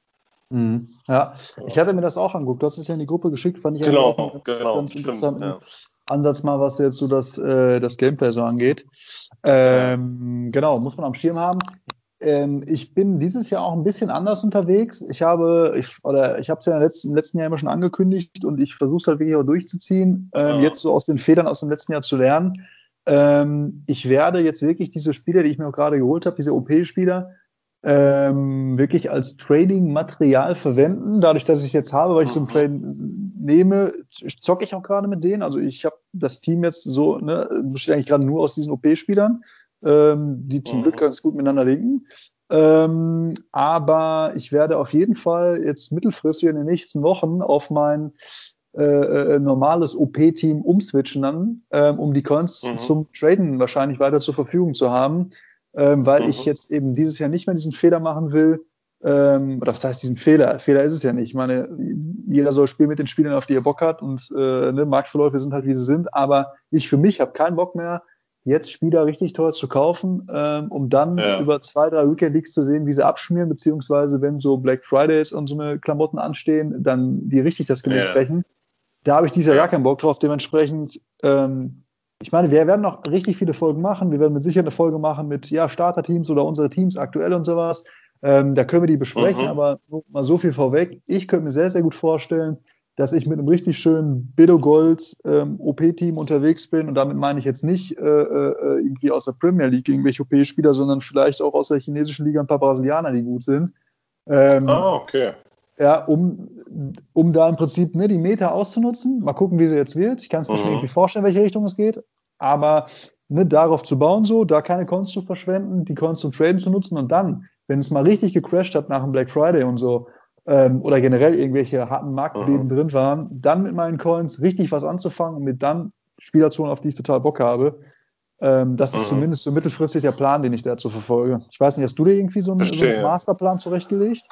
Mhm. Ja, ich hatte mir das auch angeguckt. Du hast es ja in die Gruppe geschickt, fand ich genau, ganz, genau, ganz stimmt, interessanten ja. Ansatz mal, was jetzt so das, äh, das Gameplay so angeht. Ähm, genau, muss man am Schirm haben. Ähm, ich bin dieses Jahr auch ein bisschen anders unterwegs. Ich habe, ich, oder ich habe es ja im letzten, im letzten, Jahr immer schon angekündigt und ich versuche es halt wirklich auch durchzuziehen, ähm, ja. jetzt so aus den Federn aus dem letzten Jahr zu lernen. Ähm, ich werde jetzt wirklich diese Spieler, die ich mir auch gerade geholt habe, diese OP-Spieler, ähm, wirklich als Trading-Material verwenden. Dadurch, dass ich es jetzt habe, weil ich so ein Trade nehme, zocke ich auch gerade mit denen. Also ich habe das Team jetzt so, ne, besteht eigentlich gerade nur aus diesen OP-Spielern, ähm, die zum mhm. Glück ganz gut miteinander linken. Ähm, aber ich werde auf jeden Fall jetzt mittelfristig in den nächsten Wochen auf mein äh, äh normales OP-Team umswitchen dann, ähm, um die Coins mhm. zum Traden wahrscheinlich weiter zur Verfügung zu haben, ähm, weil mhm. ich jetzt eben dieses Jahr nicht mehr diesen Fehler machen will. Ähm, oder was heißt diesen Fehler? Fehler ist es ja nicht. Ich meine, jeder soll spielen mit den Spielern, auf die er Bock hat und äh, ne, Marktverläufe sind halt, wie sie sind. Aber ich für mich habe keinen Bock mehr, jetzt Spieler richtig teuer zu kaufen, ähm, um dann ja. über zwei, drei Weekend Leagues zu sehen, wie sie abschmieren, beziehungsweise wenn so Black Fridays und so eine Klamotten anstehen, dann die richtig das Genick ja. brechen. Da habe ich dieses Jahr ja. gar keinen Bock drauf. Dementsprechend, ähm, ich meine, wir werden noch richtig viele Folgen machen. Wir werden mit Sicherheit eine Folge machen mit ja, Starterteams oder unsere Teams aktuell und sowas. Ähm, da können wir die besprechen, mhm. aber mal so viel vorweg. Ich könnte mir sehr, sehr gut vorstellen, dass ich mit einem richtig schönen Bido Gold ähm, OP-Team unterwegs bin. Und damit meine ich jetzt nicht äh, äh, irgendwie aus der Premier League irgendwelche OP-Spieler, sondern vielleicht auch aus der chinesischen Liga ein paar Brasilianer, die gut sind. Ähm, ah, okay. Ja, um, um da im Prinzip ne, die Meter auszunutzen. Mal gucken, wie sie jetzt wird. Ich kann es mir mhm. schon irgendwie vorstellen, welche Richtung es geht. Aber ne, darauf zu bauen, so, da keine Coins zu verschwenden, die Coins zum Traden zu nutzen und dann, wenn es mal richtig gecrashed hat nach dem Black Friday und so, ähm, oder generell irgendwelche harten Marktbeben mhm. drin waren, dann mit meinen Coins richtig was anzufangen und mit dann Spieler zu holen, auf die ich total Bock habe. Ähm, das ist mhm. zumindest so mittelfristig der Plan, den ich dazu verfolge. Ich weiß nicht, hast du dir irgendwie so einen, so einen Masterplan zurechtgelegt?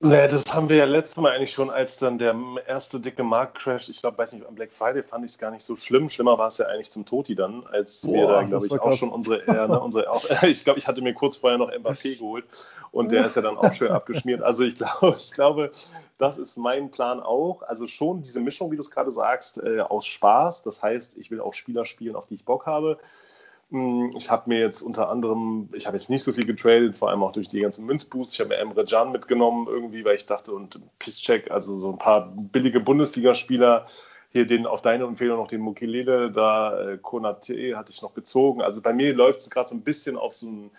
Nee, das haben wir ja letztes Mal eigentlich schon, als dann der erste dicke Marktcrash, ich glaube, weiß nicht, am Black Friday fand ich es gar nicht so schlimm. Schlimmer war es ja eigentlich zum Toti dann, als Boah, wir da, glaube ich, auch schon unsere, äh, ne, unsere auch, [laughs] [laughs] ich glaube, ich hatte mir kurz vorher noch Mbappé geholt und der ist ja dann auch schön abgeschmiert. Also ich glaube, [laughs] ich glaube, das ist mein Plan auch. Also schon diese Mischung, wie du es gerade sagst, äh, aus Spaß. Das heißt, ich will auch Spieler spielen, auf die ich Bock habe ich habe mir jetzt unter anderem, ich habe jetzt nicht so viel getradet, vor allem auch durch die ganzen Münzboosts. Ich habe mir Emre Can mitgenommen irgendwie, weil ich dachte, und Pisscheck, also so ein paar billige Bundesligaspieler, hier den auf deine Empfehlung noch den Mukelele, da äh, Konate hatte ich noch gezogen. Also bei mir läuft es gerade so ein bisschen auf so ein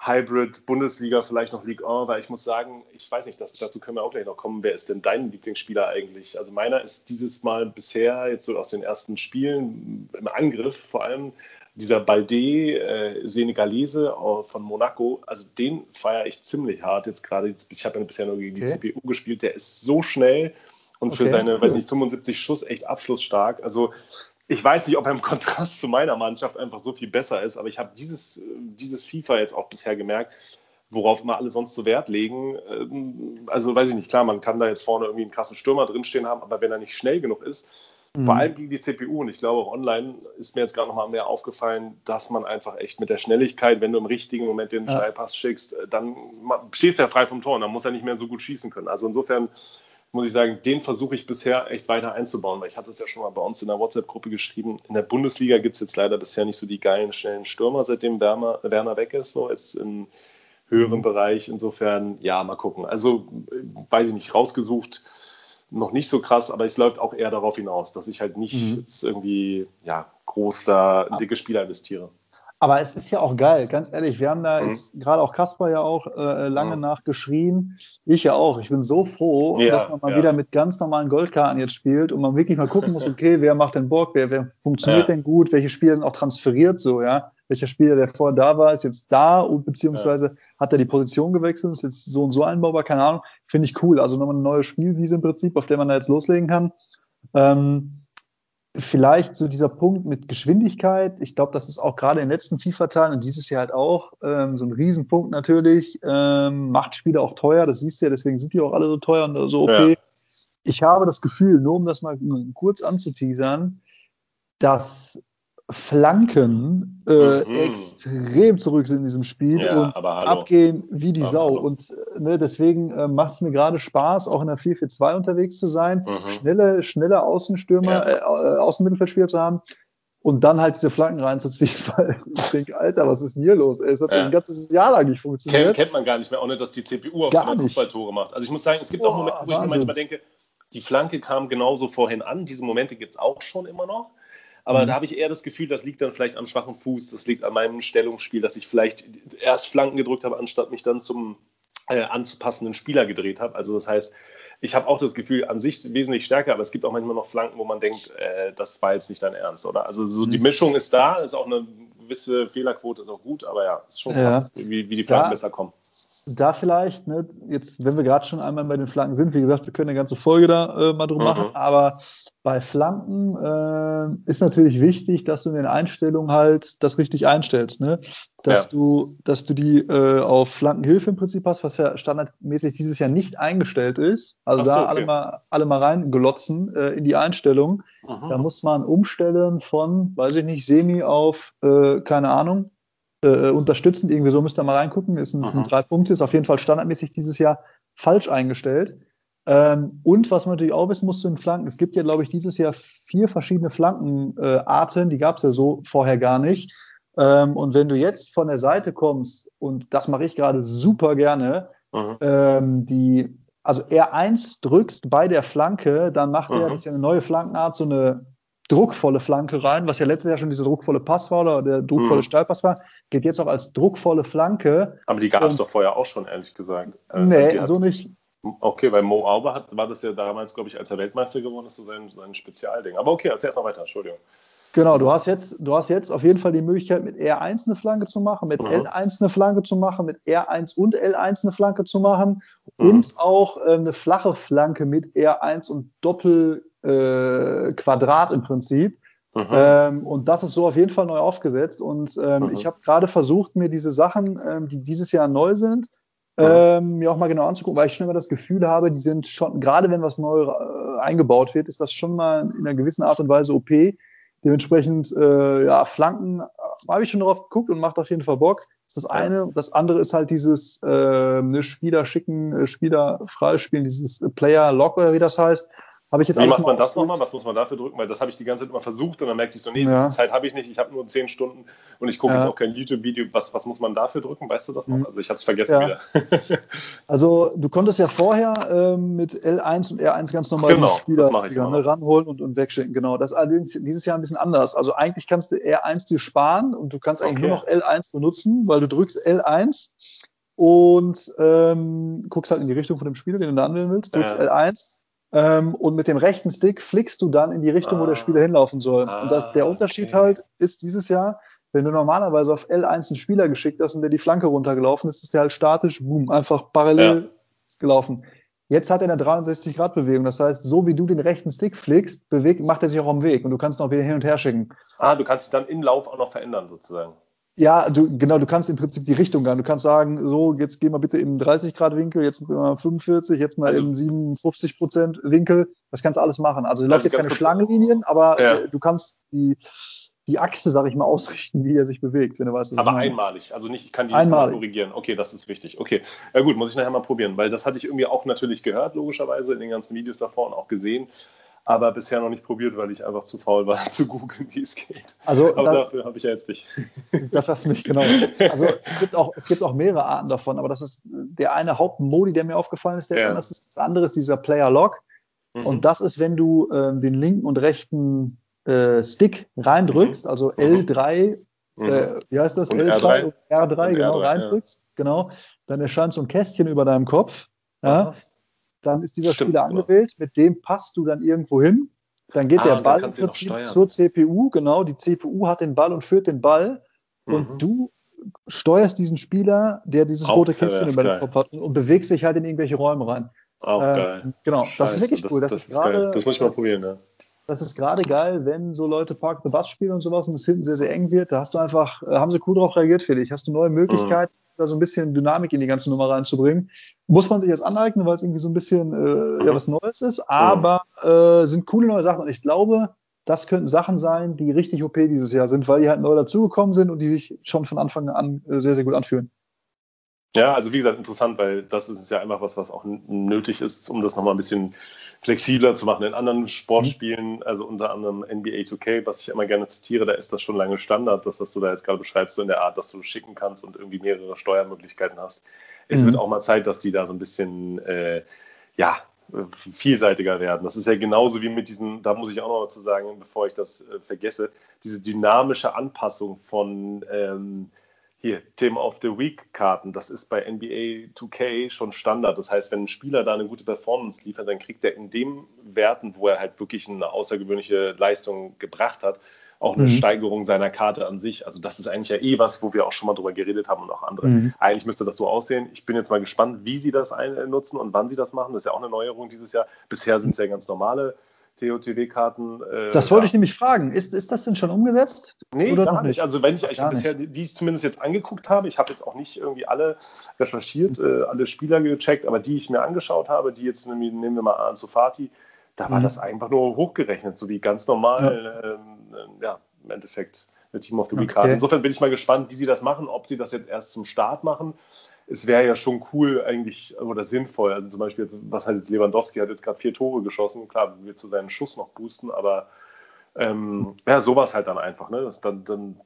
Hybrid, Bundesliga, vielleicht noch Ligue 1, weil ich muss sagen, ich weiß nicht, das, dazu können wir auch gleich noch kommen. Wer ist denn dein Lieblingsspieler eigentlich? Also meiner ist dieses Mal bisher, jetzt so aus den ersten Spielen, im Angriff vor allem, dieser Balde, äh, Senegalese von Monaco, also den feiere ich ziemlich hart jetzt gerade. Ich habe ja bisher nur gegen die okay. CPU gespielt. Der ist so schnell und okay, für seine, cool. weiß nicht, 75 Schuss echt abschlussstark. Also ich weiß nicht, ob er im Kontrast zu meiner Mannschaft einfach so viel besser ist, aber ich habe dieses, dieses FIFA jetzt auch bisher gemerkt, worauf immer alle sonst so Wert legen. Ähm, also weiß ich nicht, klar, man kann da jetzt vorne irgendwie einen krassen Stürmer drinstehen haben, aber wenn er nicht schnell genug ist, Mhm. Vor allem gegen die CPU und ich glaube auch online ist mir jetzt gerade nochmal mehr aufgefallen, dass man einfach echt mit der Schnelligkeit, wenn du im richtigen Moment den ja. Steilpass schickst, äh, dann stehst du ja frei vom Tor und dann muss er nicht mehr so gut schießen können. Also insofern muss ich sagen, den versuche ich bisher echt weiter einzubauen, weil ich hatte es ja schon mal bei uns in der WhatsApp-Gruppe geschrieben. In der Bundesliga gibt es jetzt leider bisher nicht so die geilen, schnellen Stürmer, seitdem Werner, Werner weg ist, so jetzt im höheren mhm. Bereich. Insofern, ja, mal gucken. Also, äh, weiß ich nicht, rausgesucht noch nicht so krass, aber es läuft auch eher darauf hinaus, dass ich halt nicht mhm. jetzt irgendwie ja, groß da dicke Spieler investiere. Aber es ist ja auch geil, ganz ehrlich. Wir haben da mhm. jetzt gerade auch Kasper ja auch äh, lange mhm. nachgeschrien. Ich ja auch. Ich bin so froh, ja, dass man mal ja. wieder mit ganz normalen Goldkarten jetzt spielt und man wirklich mal gucken muss, [laughs] okay, wer macht denn Bock, wer, wer funktioniert ja. denn gut, welche Spieler sind auch transferiert so, ja. Welcher Spieler, der vorher da war, ist jetzt da und beziehungsweise hat er die Position gewechselt, ist jetzt so und so einbaubar, keine Ahnung. Finde ich cool. Also nochmal eine neue Spielwiese im Prinzip, auf der man da jetzt loslegen kann. Ähm, vielleicht so dieser Punkt mit Geschwindigkeit. Ich glaube, das ist auch gerade in den letzten FIFA-Teilen und dieses Jahr halt auch ähm, so ein Riesenpunkt natürlich. Ähm, macht Spiele auch teuer, das siehst du ja, deswegen sind die auch alle so teuer und so okay. Ja. Ich habe das Gefühl, nur um das mal kurz anzuteasern, dass Flanken äh, mhm. extrem zurück sind in diesem Spiel ja, und abgehen wie die aber Sau. Hallo. Und äh, ne, deswegen äh, macht es mir gerade Spaß, auch in der 4-4-2 unterwegs zu sein, mhm. schnelle, schnelle Außenstürmer, ja. äh, äh Außenmittelfeldspieler zu haben und dann halt diese Flanken reinzuziehen, [laughs] weil ich denke, Alter, was ist denn hier los? Ey, es hat ja. ein ganzes Jahr lang nicht funktioniert. Kennt, kennt man gar nicht mehr, ohne dass die CPU auf Gar Fußballtore macht. Also ich muss sagen, es gibt Boah, auch Momente, wo Wahnsinn. ich mir manchmal denke, die Flanke kam genauso vorhin an. Diese Momente gibt es auch schon immer noch. Aber mhm. da habe ich eher das Gefühl, das liegt dann vielleicht am schwachen Fuß, das liegt an meinem Stellungsspiel, dass ich vielleicht erst Flanken gedrückt habe, anstatt mich dann zum äh, anzupassenden Spieler gedreht habe. Also das heißt, ich habe auch das Gefühl, an sich wesentlich stärker, aber es gibt auch manchmal noch Flanken, wo man denkt, äh, das war jetzt nicht dein Ernst, oder? Also so mhm. die Mischung ist da, ist auch eine gewisse Fehlerquote ist auch gut, aber ja, ist schon krass, ja. wie, wie die Flanken da, besser kommen. Da vielleicht, ne, jetzt, wenn wir gerade schon einmal bei den Flanken sind, wie gesagt, wir können eine ganze Folge da äh, mal drum mhm. machen, aber bei Flanken äh, ist natürlich wichtig, dass du in den Einstellungen halt das richtig einstellst, ne? Dass ja. du, dass du die äh, auf Flankenhilfe im Prinzip hast, was ja standardmäßig dieses Jahr nicht eingestellt ist. Also so, da okay. alle mal alle mal reinglotzen äh, in die Einstellung. Mhm. Da muss man umstellen von, weiß ich nicht, Semi auf, äh, keine Ahnung, äh, unterstützend, irgendwie so müsst ihr mal reingucken. Ist ein, ein drei Punkte, ist auf jeden Fall standardmäßig dieses Jahr falsch eingestellt. Ähm, und was man natürlich auch wissen muss zu den Flanken, es gibt ja, glaube ich, dieses Jahr vier verschiedene Flankenarten, die gab es ja so vorher gar nicht. Ähm, und wenn du jetzt von der Seite kommst, und das mache ich gerade super gerne, mhm. ähm, die, also R1 drückst bei der Flanke, dann macht mhm. er, das ist ja eine neue Flankenart, so eine druckvolle Flanke rein, was ja letztes Jahr schon diese druckvolle Pass war oder der druckvolle mhm. Steilpass war, geht jetzt auch als druckvolle Flanke. Aber die gab es doch vorher auch schon, ehrlich gesagt. Äh, nee, so nicht. Okay, weil Mo Auber hat, war das ja damals, glaube ich, als er Weltmeister geworden ist, so sein, sein Spezialding. Aber okay, erzähl mal weiter, Entschuldigung. Genau, du hast jetzt, du hast jetzt auf jeden Fall die Möglichkeit, mit R1 eine Flanke zu machen, mit mhm. L1 eine Flanke zu machen, mit R1 und L1 eine Flanke zu machen mhm. und auch äh, eine flache Flanke mit R1 und Doppelquadrat äh, im Prinzip. Mhm. Ähm, und das ist so auf jeden Fall neu aufgesetzt. Und ähm, mhm. ich habe gerade versucht, mir diese Sachen, ähm, die dieses Jahr neu sind, ähm, mir auch mal genau anzugucken, weil ich schon immer das Gefühl habe, die sind schon, gerade wenn was neu äh, eingebaut wird, ist das schon mal in einer gewissen Art und Weise OP. Dementsprechend, äh, ja, Flanken äh, habe ich schon drauf geguckt und macht auf jeden Fall Bock. Das ist das eine. Das andere ist halt dieses äh, ne Spieler schicken, äh, Spieler freispielen, dieses Player Lock oder wie das heißt. Habe ich jetzt Wie macht man das nochmal? Was muss man dafür drücken? Weil das habe ich die ganze Zeit immer versucht und dann merkte ich so, nee, so viel Zeit habe ich nicht, ich habe nur zehn Stunden und ich gucke ja. jetzt auch kein YouTube-Video. Was, was muss man dafür drücken? Weißt du das noch? Mhm. Also ich habe es vergessen ja. wieder. [laughs] also du konntest ja vorher ähm, mit L1 und R1 ganz normal genau, die Spieler, Spieler ne, ranholen und, und wegschicken. Genau, das ist allerdings dieses Jahr ein bisschen anders. Also eigentlich kannst du R1 dir sparen und du kannst eigentlich okay. nur noch L1 benutzen, weil du drückst L1 und ähm, guckst halt in die Richtung von dem Spieler, den du da anwählen willst, drückst ja. L1 ähm, und mit dem rechten Stick flickst du dann in die Richtung, ah. wo der ah. Spieler hinlaufen soll. Ah, und das, der Unterschied okay. halt ist dieses Jahr, wenn du normalerweise auf L1 einen Spieler geschickt hast und der die Flanke runtergelaufen ist, ist der halt statisch, boom, einfach parallel ja. gelaufen. Jetzt hat er eine 360-Grad-Bewegung. Das heißt, so wie du den rechten Stick flickst, bewegt, macht er sich auch am Weg und du kannst noch wieder hin und her schicken. Ah, du kannst dich dann im Lauf auch noch verändern, sozusagen. Ja, du, genau, du kannst im Prinzip die Richtung gehen. Du kannst sagen, so, jetzt gehen wir bitte im 30 Grad Winkel, jetzt mal 45, jetzt mal also, im 57 Prozent Winkel. Das kannst du alles machen. Also du also läuft jetzt keine Schlangenlinien, aber ja. du kannst die, die Achse, sag ich mal, ausrichten, wie er sich bewegt, wenn du weißt, was Aber einmalig, also nicht, ich kann die einmalig. korrigieren. Okay, das ist wichtig. Okay, ja gut, muss ich nachher mal probieren, weil das hatte ich irgendwie auch natürlich gehört, logischerweise in den ganzen Videos davor und auch gesehen aber bisher noch nicht probiert, weil ich einfach zu faul war [laughs] zu googeln, wie es geht. Also aber da, dafür habe ich ja jetzt dich. [laughs] Das hast du mich, genau. Also es gibt, auch, es gibt auch mehrere Arten davon, aber das ist der eine Hauptmodi, der mir aufgefallen ist, der ja. anders ist. Das andere ist dieser Player Lock. Mhm. Und das ist, wenn du äh, den linken und rechten äh, Stick reindrückst, mhm. also L3, mhm. äh, wie heißt das? Und L3, R3, und R3 genau, R3, reindrückst, ja. genau, dann erscheint so ein Kästchen über deinem Kopf. Ja, dann ist dieser Stimmt, Spieler angewählt, mit dem passt du dann irgendwo hin. Dann geht ah, der Ball im Prinzip zur CPU, genau, die CPU hat den Ball und führt den Ball mhm. und du steuerst diesen Spieler, der dieses Auch rote Kästchen über den Kopf hat und bewegst dich halt in irgendwelche Räume rein. Auch äh, geil. Genau, Scheiße, das ist wirklich cool. Das, das, ist grade, das muss ich mal probieren, ja. Das ist gerade geil, wenn so Leute Park the Bus spielen und sowas und es hinten sehr, sehr eng wird. Da hast du einfach, äh, haben sie cool drauf reagiert, Felix. Hast du neue Möglichkeiten, mhm da so ein bisschen Dynamik in die ganze Nummer reinzubringen. Muss man sich jetzt aneignen, weil es irgendwie so ein bisschen äh, ja, was Neues ist, aber äh, sind coole neue Sachen und ich glaube, das könnten Sachen sein, die richtig OP dieses Jahr sind, weil die halt neu dazugekommen sind und die sich schon von Anfang an äh, sehr, sehr gut anfühlen. Ja, also wie gesagt, interessant, weil das ist ja einfach was, was auch nötig ist, um das nochmal ein bisschen flexibler zu machen. In anderen Sportspielen, mhm. also unter anderem NBA 2K, was ich immer gerne zitiere, da ist das schon lange Standard, das, was du da jetzt gerade beschreibst, so in der Art, dass du schicken kannst und irgendwie mehrere Steuermöglichkeiten hast. Es mhm. wird auch mal Zeit, dass die da so ein bisschen, äh, ja, vielseitiger werden. Das ist ja genauso wie mit diesen, da muss ich auch noch dazu sagen, bevor ich das äh, vergesse, diese dynamische Anpassung von ähm, hier, Team of the Week Karten, das ist bei NBA 2K schon Standard. Das heißt, wenn ein Spieler da eine gute Performance liefert, dann kriegt er in den Werten, wo er halt wirklich eine außergewöhnliche Leistung gebracht hat, auch eine mhm. Steigerung seiner Karte an sich. Also das ist eigentlich ja eh was, wo wir auch schon mal drüber geredet haben und auch andere. Mhm. Eigentlich müsste das so aussehen. Ich bin jetzt mal gespannt, wie sie das nutzen und wann sie das machen. Das ist ja auch eine Neuerung dieses Jahr. Bisher sind es ja ganz normale TOTW-Karten. Äh, das wollte ja. ich nämlich fragen. Ist, ist das denn schon umgesetzt? Nee, oder gar nicht. Also wenn ich, ich bisher die ich zumindest jetzt angeguckt habe, ich habe jetzt auch nicht irgendwie alle recherchiert, mhm. äh, alle Spieler gecheckt, aber die ich mir angeschaut habe, die jetzt nehmen wir mal an zu Fati, da war mhm. das einfach nur hochgerechnet, so wie ganz normal, ja, ähm, äh, ja im Endeffekt eine Team of the Week Karte. Okay. Insofern bin ich mal gespannt, wie sie das machen, ob sie das jetzt erst zum Start machen. Es wäre ja schon cool eigentlich oder sinnvoll. Also zum Beispiel, jetzt, was halt jetzt Lewandowski hat jetzt gerade vier Tore geschossen. Klar, wird zu seinen Schuss noch boosten, aber ähm, ja, sowas halt dann einfach. Ne? Das dann, dann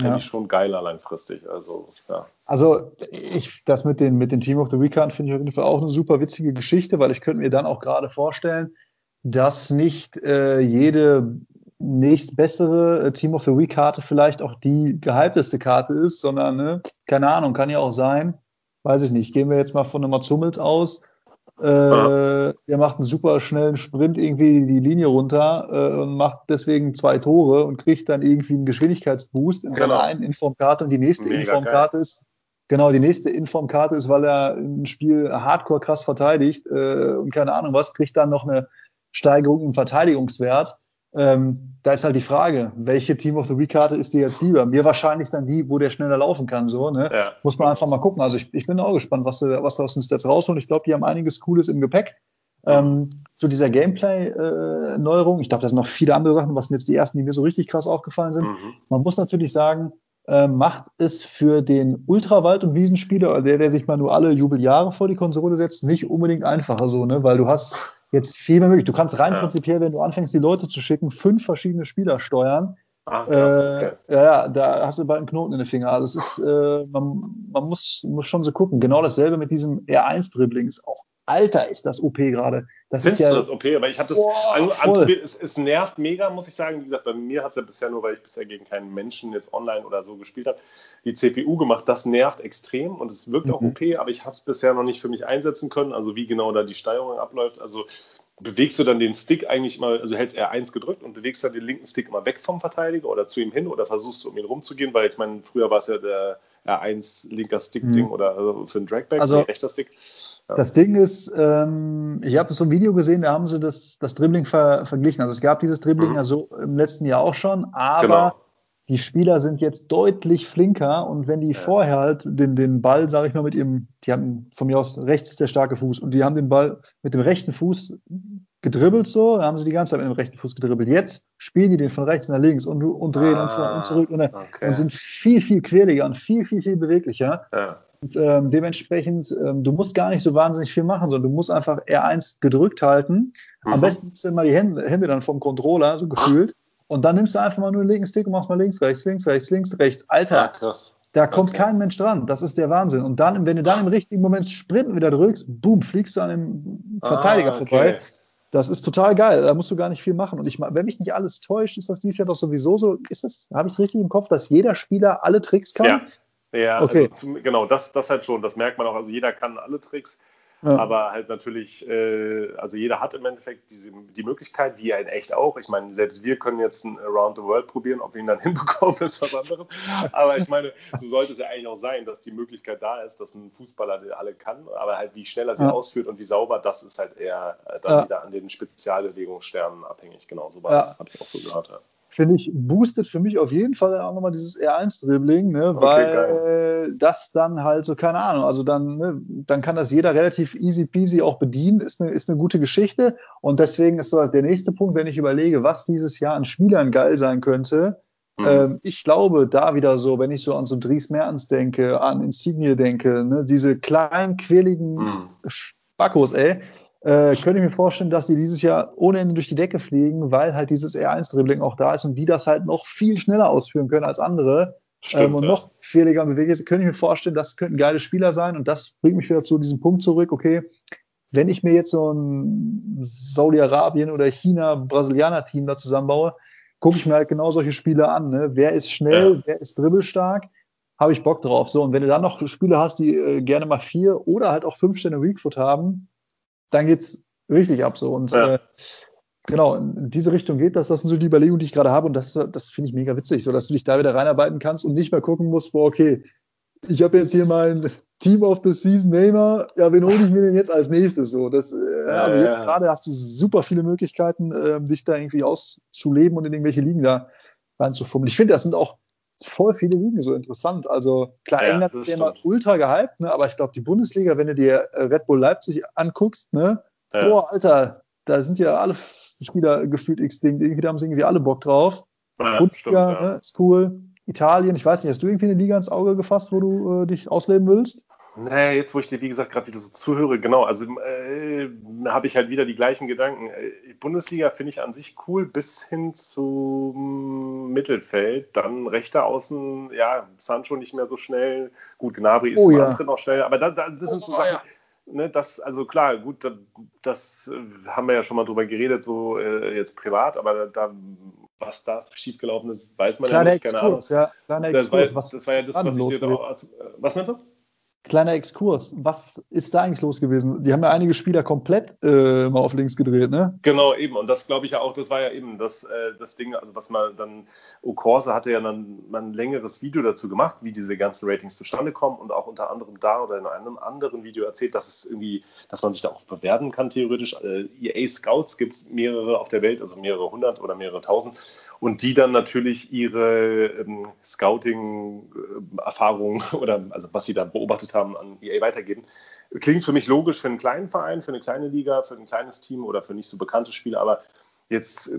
ja. ich schon geil langfristig. Also, ja. Also ich, das mit den, mit den Team of the Week Karten finde ich auf jeden Fall auch eine super witzige Geschichte, weil ich könnte mir dann auch gerade vorstellen, dass nicht äh, jede nächstbessere äh, Team of the Week Karte vielleicht auch die gehypteste Karte ist, sondern, ne, keine Ahnung, kann ja auch sein, weiß ich nicht, gehen wir jetzt mal von einem Mats Hummels aus, äh, ja. der macht einen super schnellen Sprint irgendwie die Linie runter äh, und macht deswegen zwei Tore und kriegt dann irgendwie einen Geschwindigkeitsboost in genau. seiner einen Informkarte und die nächste Mega Informkarte geil. ist Genau, die nächste Informkarte ist, weil er ein Spiel hardcore krass verteidigt äh, und keine Ahnung was, kriegt dann noch eine Steigerung im Verteidigungswert. Ähm, da ist halt die Frage, welche Team of the Week Karte ist dir jetzt lieber? Mir wahrscheinlich dann die, wo der schneller laufen kann, so, ne? Ja. Muss man einfach mal gucken. Also ich, ich bin auch gespannt, was, was da aus den Stats rausholen. Ich glaube, die haben einiges Cooles im Gepäck. Ähm, zu dieser Gameplay-Neuerung, äh, ich glaube, da sind noch viele andere Sachen, was sind jetzt die ersten, die mir so richtig krass aufgefallen sind. Mhm. Man muss natürlich sagen, äh, macht es für den Ultrawald- und Wiesenspieler, der, der sich mal nur alle Jubeljahre vor die Konsole setzt, nicht unbedingt einfacher so, ne? Weil du hast jetzt viel mehr möglich. Du kannst rein ja. prinzipiell, wenn du anfängst, die Leute zu schicken, fünf verschiedene Spieler steuern. Ach, äh, ja, ja, da hast du bald einen Knoten in den Finger. Also es ist, äh, man, man muss, muss schon so gucken. Genau dasselbe mit diesem R1-Dribbling ist auch Alter, ist das OP gerade. Das Findest ist ja, du das OP? Aber ich habe das boah, anprobiert. Es, es, nervt mega, muss ich sagen. Wie gesagt, bei mir hat es ja bisher nur, weil ich bisher gegen keinen Menschen jetzt online oder so gespielt habe, die CPU gemacht. Das nervt extrem und es wirkt mhm. auch OP, aber ich habe es bisher noch nicht für mich einsetzen können. Also wie genau da die Steuerung abläuft. Also bewegst du dann den Stick eigentlich mal, also hältst R1 gedrückt und bewegst dann den linken Stick immer weg vom Verteidiger oder zu ihm hin oder versuchst du um ihn rumzugehen, weil ich meine, früher war es ja der R1 linker Stick-Ding mhm. oder also für den Dragback, also, rechter Stick. Ja. Das Ding ist, ähm, ich habe so ein Video gesehen, da haben sie das, das Dribbling ver, verglichen. Also es gab dieses Dribbling mhm. also im letzten Jahr auch schon, aber genau die Spieler sind jetzt deutlich flinker und wenn die vorher halt den, den Ball, sage ich mal, mit ihrem, die haben von mir aus rechts ist der starke Fuß und die haben den Ball mit dem rechten Fuß gedribbelt so, dann haben sie die ganze Zeit mit dem rechten Fuß gedribbelt. Jetzt spielen die den von rechts nach links und, und drehen ah, und, vor und zurück und, okay. und, sind viel, viel quäliger und viel, viel, viel beweglicher. Ja. Und ähm, dementsprechend, ähm, du musst gar nicht so wahnsinnig viel machen, sondern du musst einfach R1 gedrückt halten. Mhm. Am besten du immer die Hände, Hände dann vom Controller, so gefühlt. Und dann nimmst du einfach mal nur den linken Stick und machst mal links, rechts, links, rechts, links, rechts. Alter, ja, krass. da kommt okay. kein Mensch dran. Das ist der Wahnsinn. Und dann, wenn du dann im richtigen Moment Sprinten wieder drückst, boom, fliegst du an dem Verteidiger ah, okay. vorbei. Das ist total geil. Da musst du gar nicht viel machen. Und ich, wenn mich nicht alles täuscht, ist das dieses Jahr doch sowieso so. Ist das, habe ich es richtig im Kopf, dass jeder Spieler alle Tricks kann? Ja, ja okay. Also, genau, das, das halt schon. Das merkt man auch. Also jeder kann alle Tricks. Ja. Aber halt natürlich, äh, also jeder hat im Endeffekt diese, die Möglichkeit, wie ja in echt auch. Ich meine, selbst wir können jetzt ein Around the World probieren, ob wir ihn dann [laughs] hinbekommen, ist was anderes. Aber ich meine, so sollte es ja eigentlich auch sein, dass die Möglichkeit da ist, dass ein Fußballer alle kann. Aber halt, wie schnell er sie ja. ausführt und wie sauber, das ist halt eher äh, dann ja. wieder an den Spezialbewegungssternen abhängig. Genau, so war das, habe ich auch so gehört. Finde ich, boostet für mich auf jeden Fall auch nochmal dieses R1-Dribbling, ne, okay, weil geil. das dann halt so, keine Ahnung, also dann, ne, dann kann das jeder relativ easy peasy auch bedienen, ist eine, ist eine gute Geschichte und deswegen ist so der nächste Punkt, wenn ich überlege, was dieses Jahr an Spielern geil sein könnte, mhm. ähm, ich glaube, da wieder so, wenn ich so an so Dries Mertens denke, an Insigne denke, ne, diese kleinen, quäligen mhm. Spackos, ey, äh, könnte ich mir vorstellen, dass die dieses Jahr ohne Ende durch die Decke fliegen, weil halt dieses R1-Dribbling auch da ist und die das halt noch viel schneller ausführen können als andere Stimmt, ähm, und ja. noch fehliger bewegen. Könnte ich mir vorstellen, das könnten geile Spieler sein und das bringt mich wieder zu diesem Punkt zurück, okay, wenn ich mir jetzt so ein Saudi-Arabien oder China-Brasilianer-Team da zusammenbaue, gucke ich mir halt genau solche Spieler an. Ne? Wer ist schnell, ja. wer ist dribbelstark, habe ich Bock drauf. So, und wenn du dann noch Spieler hast, die äh, gerne mal vier oder halt auch fünf Sterne Weakfoot haben, dann geht's richtig ab so. Und ja. äh, genau, in diese Richtung geht das. Das sind so die Überlegungen, die ich gerade habe und das, das finde ich mega witzig, so dass du dich da wieder reinarbeiten kannst und nicht mehr gucken musst, boah, okay, ich habe jetzt hier mein Team of the Season Neymar, ja, wen hole ich mir denn jetzt als nächstes? So, das, äh, also jetzt ja. gerade hast du super viele Möglichkeiten, äh, dich da irgendwie auszuleben und in irgendwelche Ligen da reinzufummeln. Ich finde, das sind auch voll viele Ligen so interessant. Also klar, ja, England ist ja immer ultra gehypt, ne, aber ich glaube, die Bundesliga, wenn du dir äh, Red Bull Leipzig anguckst, ne, ja. boah, Alter, da sind ja alle Spieler gefühlt X-Ding, irgendwie da haben sie irgendwie alle Bock drauf. Ja, Bundesliga, stimmt, ne, ist cool. Italien, ich weiß nicht, hast du irgendwie eine Liga ins Auge gefasst, wo du äh, dich ausleben willst? Nee, jetzt wo ich dir, wie gesagt, gerade wieder so zuhöre, genau, also äh, habe ich halt wieder die gleichen Gedanken. Äh, Bundesliga finde ich an sich cool, bis hin zum Mittelfeld. Dann rechter Außen, ja, Sancho nicht mehr so schnell. Gut, Gnabry ist oh, ja. Antritt noch schnell, aber da, da, das sind so oh, Sachen, ja. ne, das, also klar, gut, das, das haben wir ja schon mal drüber geredet, so äh, jetzt privat, aber da, was da schiefgelaufen ist, weiß man Kleiner ja nicht, keine Exkurs, Ahnung. Ja, kleiner Exkurs, das war, das war ja das, was ich dir da auch, was meinst du? Kleiner Exkurs. Was ist da eigentlich los gewesen? Die haben ja einige Spieler komplett äh, mal auf links gedreht, ne? Genau, eben. Und das glaube ich ja auch, das war ja eben das, äh, das Ding, also was man dann, Okorsa hatte ja dann mal ein längeres Video dazu gemacht, wie diese ganzen Ratings zustande kommen und auch unter anderem da oder in einem anderen Video erzählt, dass es irgendwie, dass man sich da auch bewerben kann, theoretisch. Äh, EA Scouts gibt es mehrere auf der Welt, also mehrere hundert oder mehrere tausend und die dann natürlich ihre ähm, Scouting-Erfahrungen [laughs] oder also was sie da beobachtet haben an EA weitergeben. Klingt für mich logisch für einen kleinen Verein, für eine kleine Liga, für ein kleines Team oder für nicht so bekannte Spieler, aber jetzt äh,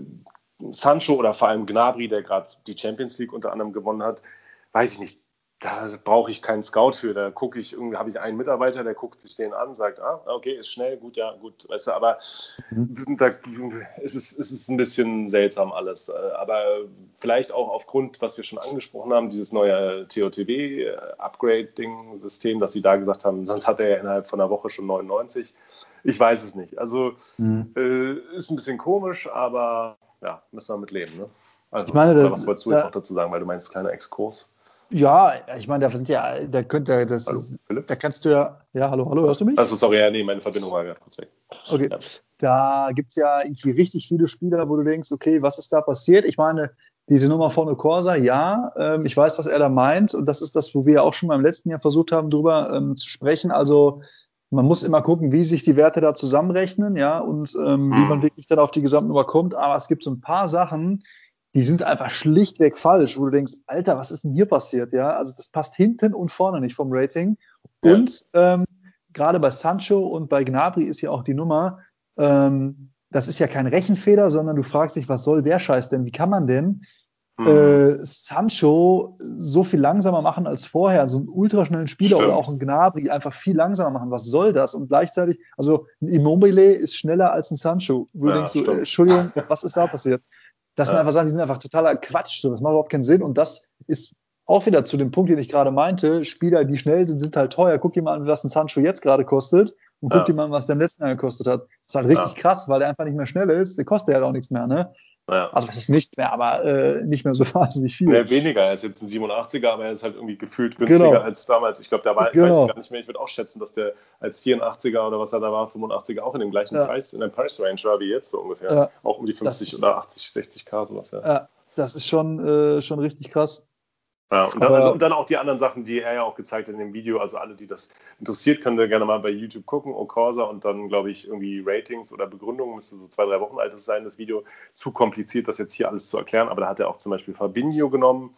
Sancho oder vor allem Gnabry, der gerade die Champions League unter anderem gewonnen hat, weiß ich nicht, da brauche ich keinen Scout für. Da gucke ich, irgendwie habe ich einen Mitarbeiter, der guckt sich den an, sagt, ah, okay, ist schnell, gut, ja, gut, weißt du, aber mhm. da ist es, ist es ein bisschen seltsam alles. Aber vielleicht auch aufgrund, was wir schon angesprochen haben, dieses neue TOTB-Upgrading-System, dass sie da gesagt haben, sonst hat er ja innerhalb von einer Woche schon 99. Ich weiß es nicht. Also mhm. äh, ist ein bisschen komisch, aber ja, müssen wir mit leben. Ne? Also, ich meine, das, was wolltest du jetzt noch dazu sagen, weil du meinst, kleiner Exkurs? Ja, ich meine, da sind ja, da könnte das, hallo, da kannst du ja, ja, hallo, hallo, hörst du mich? Also sorry, ja, nee, meine Verbindung war gerade kurz weg. Okay, ja. da gibt es ja irgendwie richtig viele Spieler, wo du denkst, okay, was ist da passiert? Ich meine, diese Nummer von Corsa, ja, ähm, ich weiß, was er da meint und das ist das, wo wir auch schon beim letzten Jahr versucht haben, drüber ähm, zu sprechen. Also man muss immer gucken, wie sich die Werte da zusammenrechnen, ja, und ähm, mhm. wie man wirklich dann auf die Gesamtnummer kommt. Aber es gibt so ein paar Sachen, die sind einfach schlichtweg falsch, wo du denkst, Alter, was ist denn hier passiert? Ja, also das passt hinten und vorne nicht vom Rating. Ja. Und ähm, gerade bei Sancho und bei Gnabry ist ja auch die Nummer, ähm, das ist ja kein Rechenfehler, sondern du fragst dich, was soll der Scheiß denn? Wie kann man denn mhm. äh, Sancho so viel langsamer machen als vorher? So einen ultraschnellen Spieler Stimmt. oder auch ein Gnabry einfach viel langsamer machen. Was soll das? Und gleichzeitig, also ein Immobile ist schneller als ein Sancho. Wo ja, du denkst, so, äh, Entschuldigung, was ist da passiert? Das sind einfach Sachen, die sind einfach totaler Quatsch. So, das macht überhaupt keinen Sinn. Und das ist auch wieder zu dem Punkt, den ich gerade meinte. Spieler, die schnell sind, sind halt teuer. Guck dir mal an, was ein Sancho jetzt gerade kostet. Und guck ja. dir mal an, was der im letzten Jahr gekostet hat. Das ist halt richtig ja. krass, weil der einfach nicht mehr schnell ist. Der kostet halt auch nichts mehr, ne? Ja. Also das ist nichts mehr, aber äh, nicht mehr so [laughs] wahnsinnig viel. Ja, weniger. Er ist jetzt ein 87er, aber er ist halt irgendwie gefühlt günstiger genau. als damals. Ich glaube, da war, genau. ich weiß gar nicht mehr, ich würde auch schätzen, dass der als 84er oder was er da war, 85er auch in dem gleichen ja. Preis, in der Price Range war wie jetzt so ungefähr. Auch um die 50 oder 80, 60k sowas, ja. ja. Das ist schon, äh, schon richtig krass. Ja, und, dann, also, und, dann, auch die anderen Sachen, die er ja auch gezeigt hat in dem Video. Also alle, die das interessiert, können wir gerne mal bei YouTube gucken. Okorsa und dann, glaube ich, irgendwie Ratings oder Begründungen. Müsste so zwei, drei Wochen alt sein, das Video. Zu kompliziert, das jetzt hier alles zu erklären. Aber da hat er auch zum Beispiel Fabinho genommen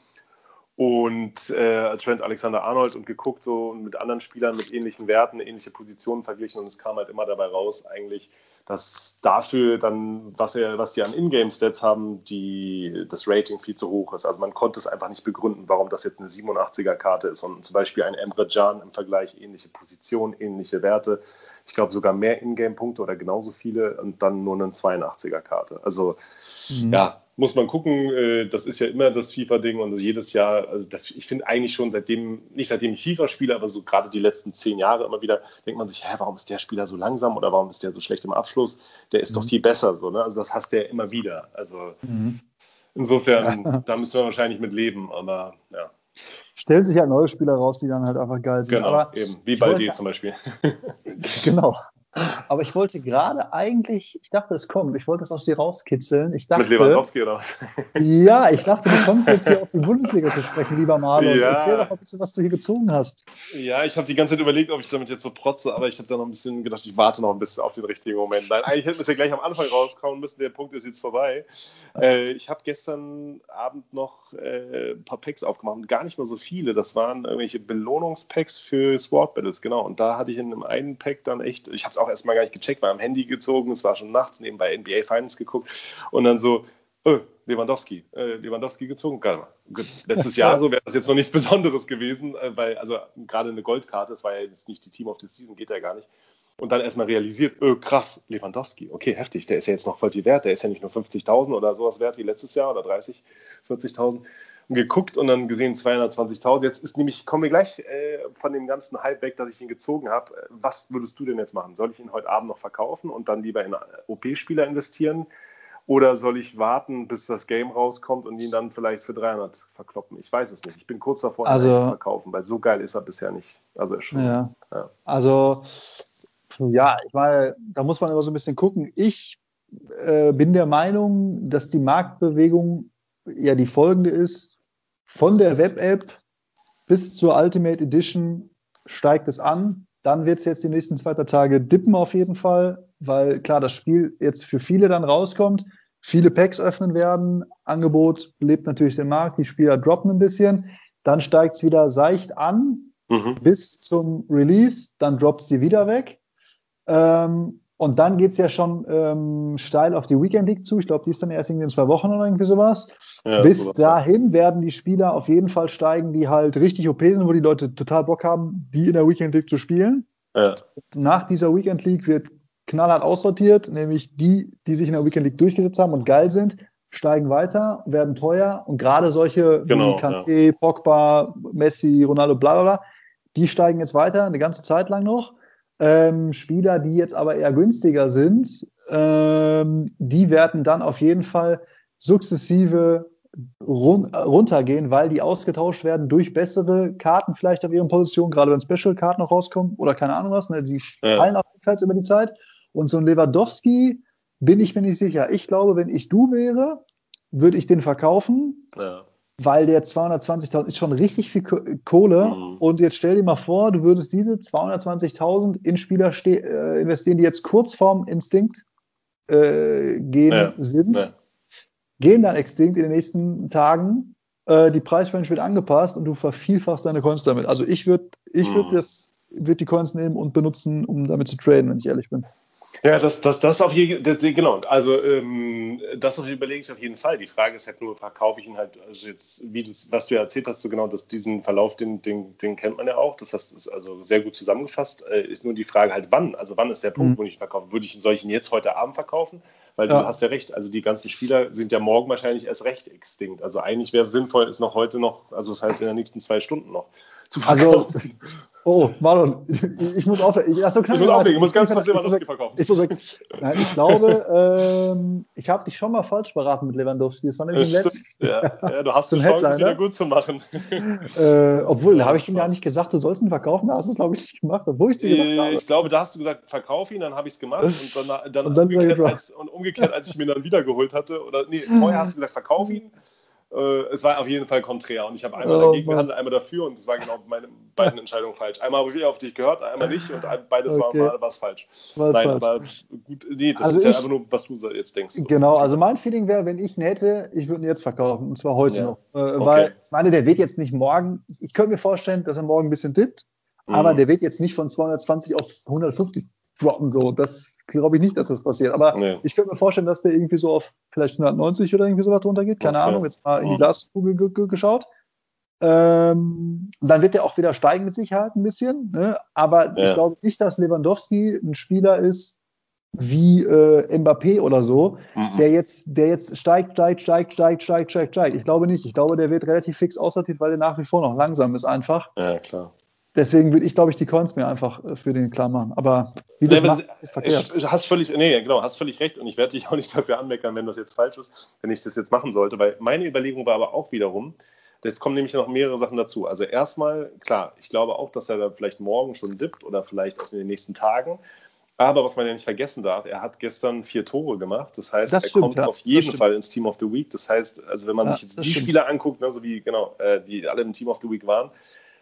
und äh, Trent Alexander Arnold und geguckt so mit anderen Spielern mit ähnlichen Werten, ähnliche Positionen verglichen. Und es kam halt immer dabei raus, eigentlich, dass dafür dann, was, er, was die an Ingame-Stats haben, die, das Rating viel zu hoch ist. Also man konnte es einfach nicht begründen, warum das jetzt eine 87er-Karte ist und zum Beispiel ein Emre Can im Vergleich ähnliche Position, ähnliche Werte. Ich glaube sogar mehr Ingame-Punkte oder genauso viele und dann nur eine 82er-Karte. Also mhm. ja, muss man gucken. Äh, das ist ja immer das FIFA-Ding und jedes Jahr, also das, ich finde eigentlich schon seitdem, nicht seitdem ich FIFA spiele, aber so gerade die letzten zehn Jahre immer wieder, denkt man sich, hä, warum ist der Spieler so langsam oder warum ist der so schlecht im Abschluss? Der ist mhm. doch viel besser so, ne? Also das hast du ja immer wieder. Also mhm. insofern, ja. [laughs] da müssen wir wahrscheinlich mit leben, aber ja. Stellen sich ja halt neue Spieler raus, die dann halt einfach geil sind. Genau, aber eben, wie Baldi zum Beispiel. [laughs] genau. Aber ich wollte gerade eigentlich, ich dachte, es kommt, ich wollte es aus dir rauskitzeln. Ich dachte, Mit Lewandowski oder was? [laughs] ja, ich dachte, du kommst jetzt hier auf die Bundesliga zu sprechen, lieber Marlon. Ja. Erzähl doch mal bitte, was du hier gezogen hast. Ja, ich habe die ganze Zeit überlegt, ob ich damit jetzt so protze, aber ich habe dann noch ein bisschen gedacht, ich warte noch ein bisschen auf den richtigen Moment. Nein, eigentlich hätten wir es ja gleich am Anfang rauskommen müssen, der Punkt ist jetzt vorbei. Äh, ich habe gestern Abend noch äh, ein paar Packs aufgemacht, gar nicht mal so viele. Das waren irgendwelche Belohnungspacks für Sword Battles, genau. Und da hatte ich in einem einen Pack dann echt, ich habe es auch erstmal gar nicht gecheckt, war am Handy gezogen, es war schon nachts, nebenbei NBA Finance geguckt und dann so, oh, Lewandowski, äh, Lewandowski gezogen. Gut, letztes [laughs] Jahr so wäre das jetzt noch nichts Besonderes gewesen, äh, weil also gerade eine Goldkarte, das war ja jetzt nicht die Team of the Season, geht ja gar nicht. Und dann erstmal realisiert, öh, krass, Lewandowski, okay, heftig, der ist ja jetzt noch voll viel wert, der ist ja nicht nur 50.000 oder sowas wert wie letztes Jahr oder 30, 40.000 geguckt und dann gesehen 220.000. Jetzt ist nämlich, kommen wir gleich äh, von dem ganzen Hype weg, dass ich ihn gezogen habe. Was würdest du denn jetzt machen? Soll ich ihn heute Abend noch verkaufen und dann lieber in OP-Spieler investieren? Oder soll ich warten, bis das Game rauskommt und ihn dann vielleicht für 300 verkloppen? Ich weiß es nicht. Ich bin kurz davor, also, ihn zu verkaufen, weil so geil ist er bisher nicht. Also, schon, ja. ja. also ja, ich meine, da muss man immer so ein bisschen gucken. Ich äh, bin der Meinung, dass die Marktbewegung ja die folgende ist von der Web-App bis zur Ultimate Edition steigt es an. Dann wird es jetzt die nächsten zwei Tage dippen auf jeden Fall, weil klar, das Spiel jetzt für viele dann rauskommt. Viele Packs öffnen werden. Angebot belebt natürlich den Markt. Die Spieler droppen ein bisschen. Dann steigt es wieder seicht an mhm. bis zum Release. Dann droppt sie wieder weg. Ähm, und dann geht es ja schon ähm, steil auf die Weekend League zu. Ich glaube, die ist dann erst irgendwie in zwei Wochen oder irgendwie sowas. Ja, Bis sowas dahin ja. werden die Spieler auf jeden Fall steigen, die halt richtig OP sind, wo die Leute total Bock haben, die in der Weekend League zu spielen. Ja. Nach dieser Weekend League wird knallhart aussortiert, nämlich die, die sich in der Weekend League durchgesetzt haben und geil sind, steigen weiter, werden teuer und gerade solche genau, wie Kanté. Pogba, Messi, Ronaldo, bla bla bla, die steigen jetzt weiter, eine ganze Zeit lang noch. Ähm, Spieler, die jetzt aber eher günstiger sind, ähm, die werden dann auf jeden Fall sukzessive run runtergehen, weil die ausgetauscht werden durch bessere Karten vielleicht auf ihren Positionen, gerade wenn Special-Karten noch rauskommen oder keine Ahnung was. Ne, die ja. fallen auf jeden Fall über die Zeit. Und so ein Lewandowski bin ich mir nicht sicher. Ich glaube, wenn ich du wäre, würde ich den verkaufen. Ja weil der 220.000 ist schon richtig viel Kohle. Mhm. Und jetzt stell dir mal vor, du würdest diese 220.000 in Spieler äh, investieren, die jetzt kurz vorm Instinkt äh, gehen ja. sind, ja. gehen dann extinkt in den nächsten Tagen. Äh, die Preisrange wird angepasst und du vervielfachst deine Coins damit. Also ich würde ich mhm. würde würd die Coins nehmen und benutzen, um damit zu traden, wenn ich ehrlich bin. Ja, das, das, das auf jeden Fall, genau. Also ähm, das überlege ich auf jeden Fall. Die Frage ist halt nur, verkaufe ich ihn halt, also jetzt, wie das, was du ja erzählt hast, so genau, dass diesen Verlauf, den, den, den kennt man ja auch. Das hast du also sehr gut zusammengefasst. Äh, ist nur die Frage halt, wann? Also wann ist der Punkt, mhm. wo ich ihn verkaufe? Würde ich, soll ich ihn jetzt heute Abend verkaufen? Weil ja. du hast ja recht, also die ganzen Spieler sind ja morgen wahrscheinlich erst recht extinkt. Also eigentlich wäre es sinnvoll, ist noch heute noch, also das heißt in den nächsten zwei Stunden noch zu verkaufen. Also, oh, Marlon, ich muss aufhören. Ich, so, ich muss auflegen, ich muss ganz kurz Lewandowski verkaufen. Ich, muss. Nein, ich glaube, ähm, ich habe dich schon mal falsch beraten mit Lewandowski. Das war nämlich im letzten. Ja, [laughs] ja, du hast die Chance, es wieder gut zu machen. [laughs] Äh, obwohl, da habe ich ihm gar nicht gesagt, du sollst ihn verkaufen. Da hast du es, glaube ich, nicht gemacht, obwohl ich dir gesagt habe. Ich glaube, da hast du gesagt, verkauf ihn, dann habe ich es gemacht. Und dann, dann, und, dann umgekehrt, als, und umgekehrt, als ich mir dann wiedergeholt hatte, oder nee, vorher hast du gesagt, verkauf ihn. [laughs] Äh, es war auf jeden Fall konträr und ich habe einmal oh, dagegen gehandelt, einmal dafür und es waren genau meine beiden Entscheidungen falsch. Einmal habe ich auf dich gehört, einmal nicht und beides okay. war was falsch. Was Nein, falsch. aber gut, nee, das also ist ich, ja einfach nur, was du jetzt denkst. Genau, also mein Feeling wäre, wenn ich ihn hätte, ich würde ihn jetzt verkaufen und zwar heute ja. noch. Äh, okay. Weil, meine, der wird jetzt nicht morgen, ich, ich könnte mir vorstellen, dass er morgen ein bisschen dippt, mhm. aber der wird jetzt nicht von 220 auf 150 droppen. So, das glaube ich nicht, dass das passiert. Aber nee. ich könnte mir vorstellen, dass der irgendwie so auf vielleicht 190 oder irgendwie sowas runtergeht. Keine okay. Ahnung, jetzt mal in die Glaskugel geschaut. Ähm, dann wird er auch wieder steigen mit Sicherheit ein bisschen. Ne? Aber ja. ich glaube nicht, dass Lewandowski ein Spieler ist wie äh, Mbappé oder so, mhm. der jetzt, der jetzt steigt, steigt, steigt, steigt, steigt, steigt, steigt. Ich glaube nicht. Ich glaube, der wird relativ fix aussortiert, weil er nach wie vor noch langsam ist einfach. Ja, klar deswegen würde ich, glaube ich, die Coins mir einfach äh, für den klar machen. Aber wie das nee, macht, ist verkehrt. Hast völlig, nee, genau, hast völlig recht. Und ich werde dich auch nicht dafür anmeckern, wenn das jetzt falsch ist, wenn ich das jetzt machen sollte. Weil meine Überlegung war aber auch wiederum, Jetzt kommen nämlich noch mehrere Sachen dazu. Also erstmal, klar, ich glaube auch, dass er da vielleicht morgen schon dippt oder vielleicht auch in den nächsten Tagen. Aber was man ja nicht vergessen darf, er hat gestern vier Tore gemacht. Das heißt, Das er stimmt, kommt ja. auf jeden Fall ins Team of the Week. Das heißt, also wenn man Ja, sich jetzt die stimmt. Spieler anguckt, ne, so wie genau, äh, die alle im Team of the Week waren,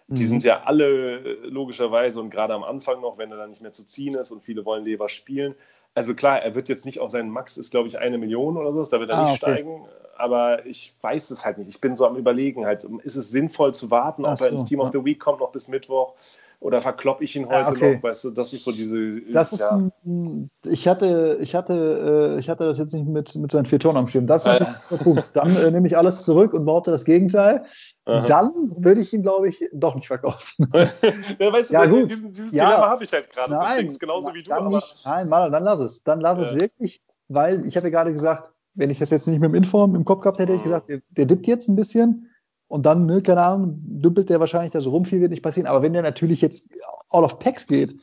die Mhm. sind ja alle äh, logischerweise und gerade am Anfang noch, wenn er dann nicht mehr zu ziehen ist und viele wollen Lever spielen. Also klar, er wird jetzt nicht auf seinen Max, ist glaube ich eine Million oder so, da wird er Ah, nicht okay. steigen. Aber ich weiß es halt nicht. Ich bin so am Überlegen halt, ist es sinnvoll zu warten, ob Ach er ins so, Team of ja. the Week kommt, noch bis Mittwoch? Oder verklopp ich ihn Ja, heute okay. noch? Weißt du, das ist so diese. Das ist ja. ein, ich hatte, ich hatte, äh, ich hatte das jetzt nicht mit, mit seinen vier Toren am Schirm. Das ist Ah, Punkt. Dann äh, nehme ich alles zurück und behaupte das Gegenteil. Aha. Dann würde ich ihn, glaube ich, doch nicht verkaufen. [laughs] ja, weißt du, Ja, ja, gut. Diesen, dieses Ja. Dilemma habe ich halt gerade. Das Nein, denkst genauso wie du, dann nicht. Nein, Manuel, dann lass es. Dann lass es Ja. wirklich, weil ich habe ja gerade gesagt, wenn ich das jetzt nicht mit dem Inform im Kopf gehabt hätte, hätte ich Mhm. gesagt, der, der dippt jetzt ein bisschen und dann, ne, keine Ahnung, dümpelt der wahrscheinlich da so rum, viel wird nicht passieren. Aber wenn der natürlich jetzt out of packs geht,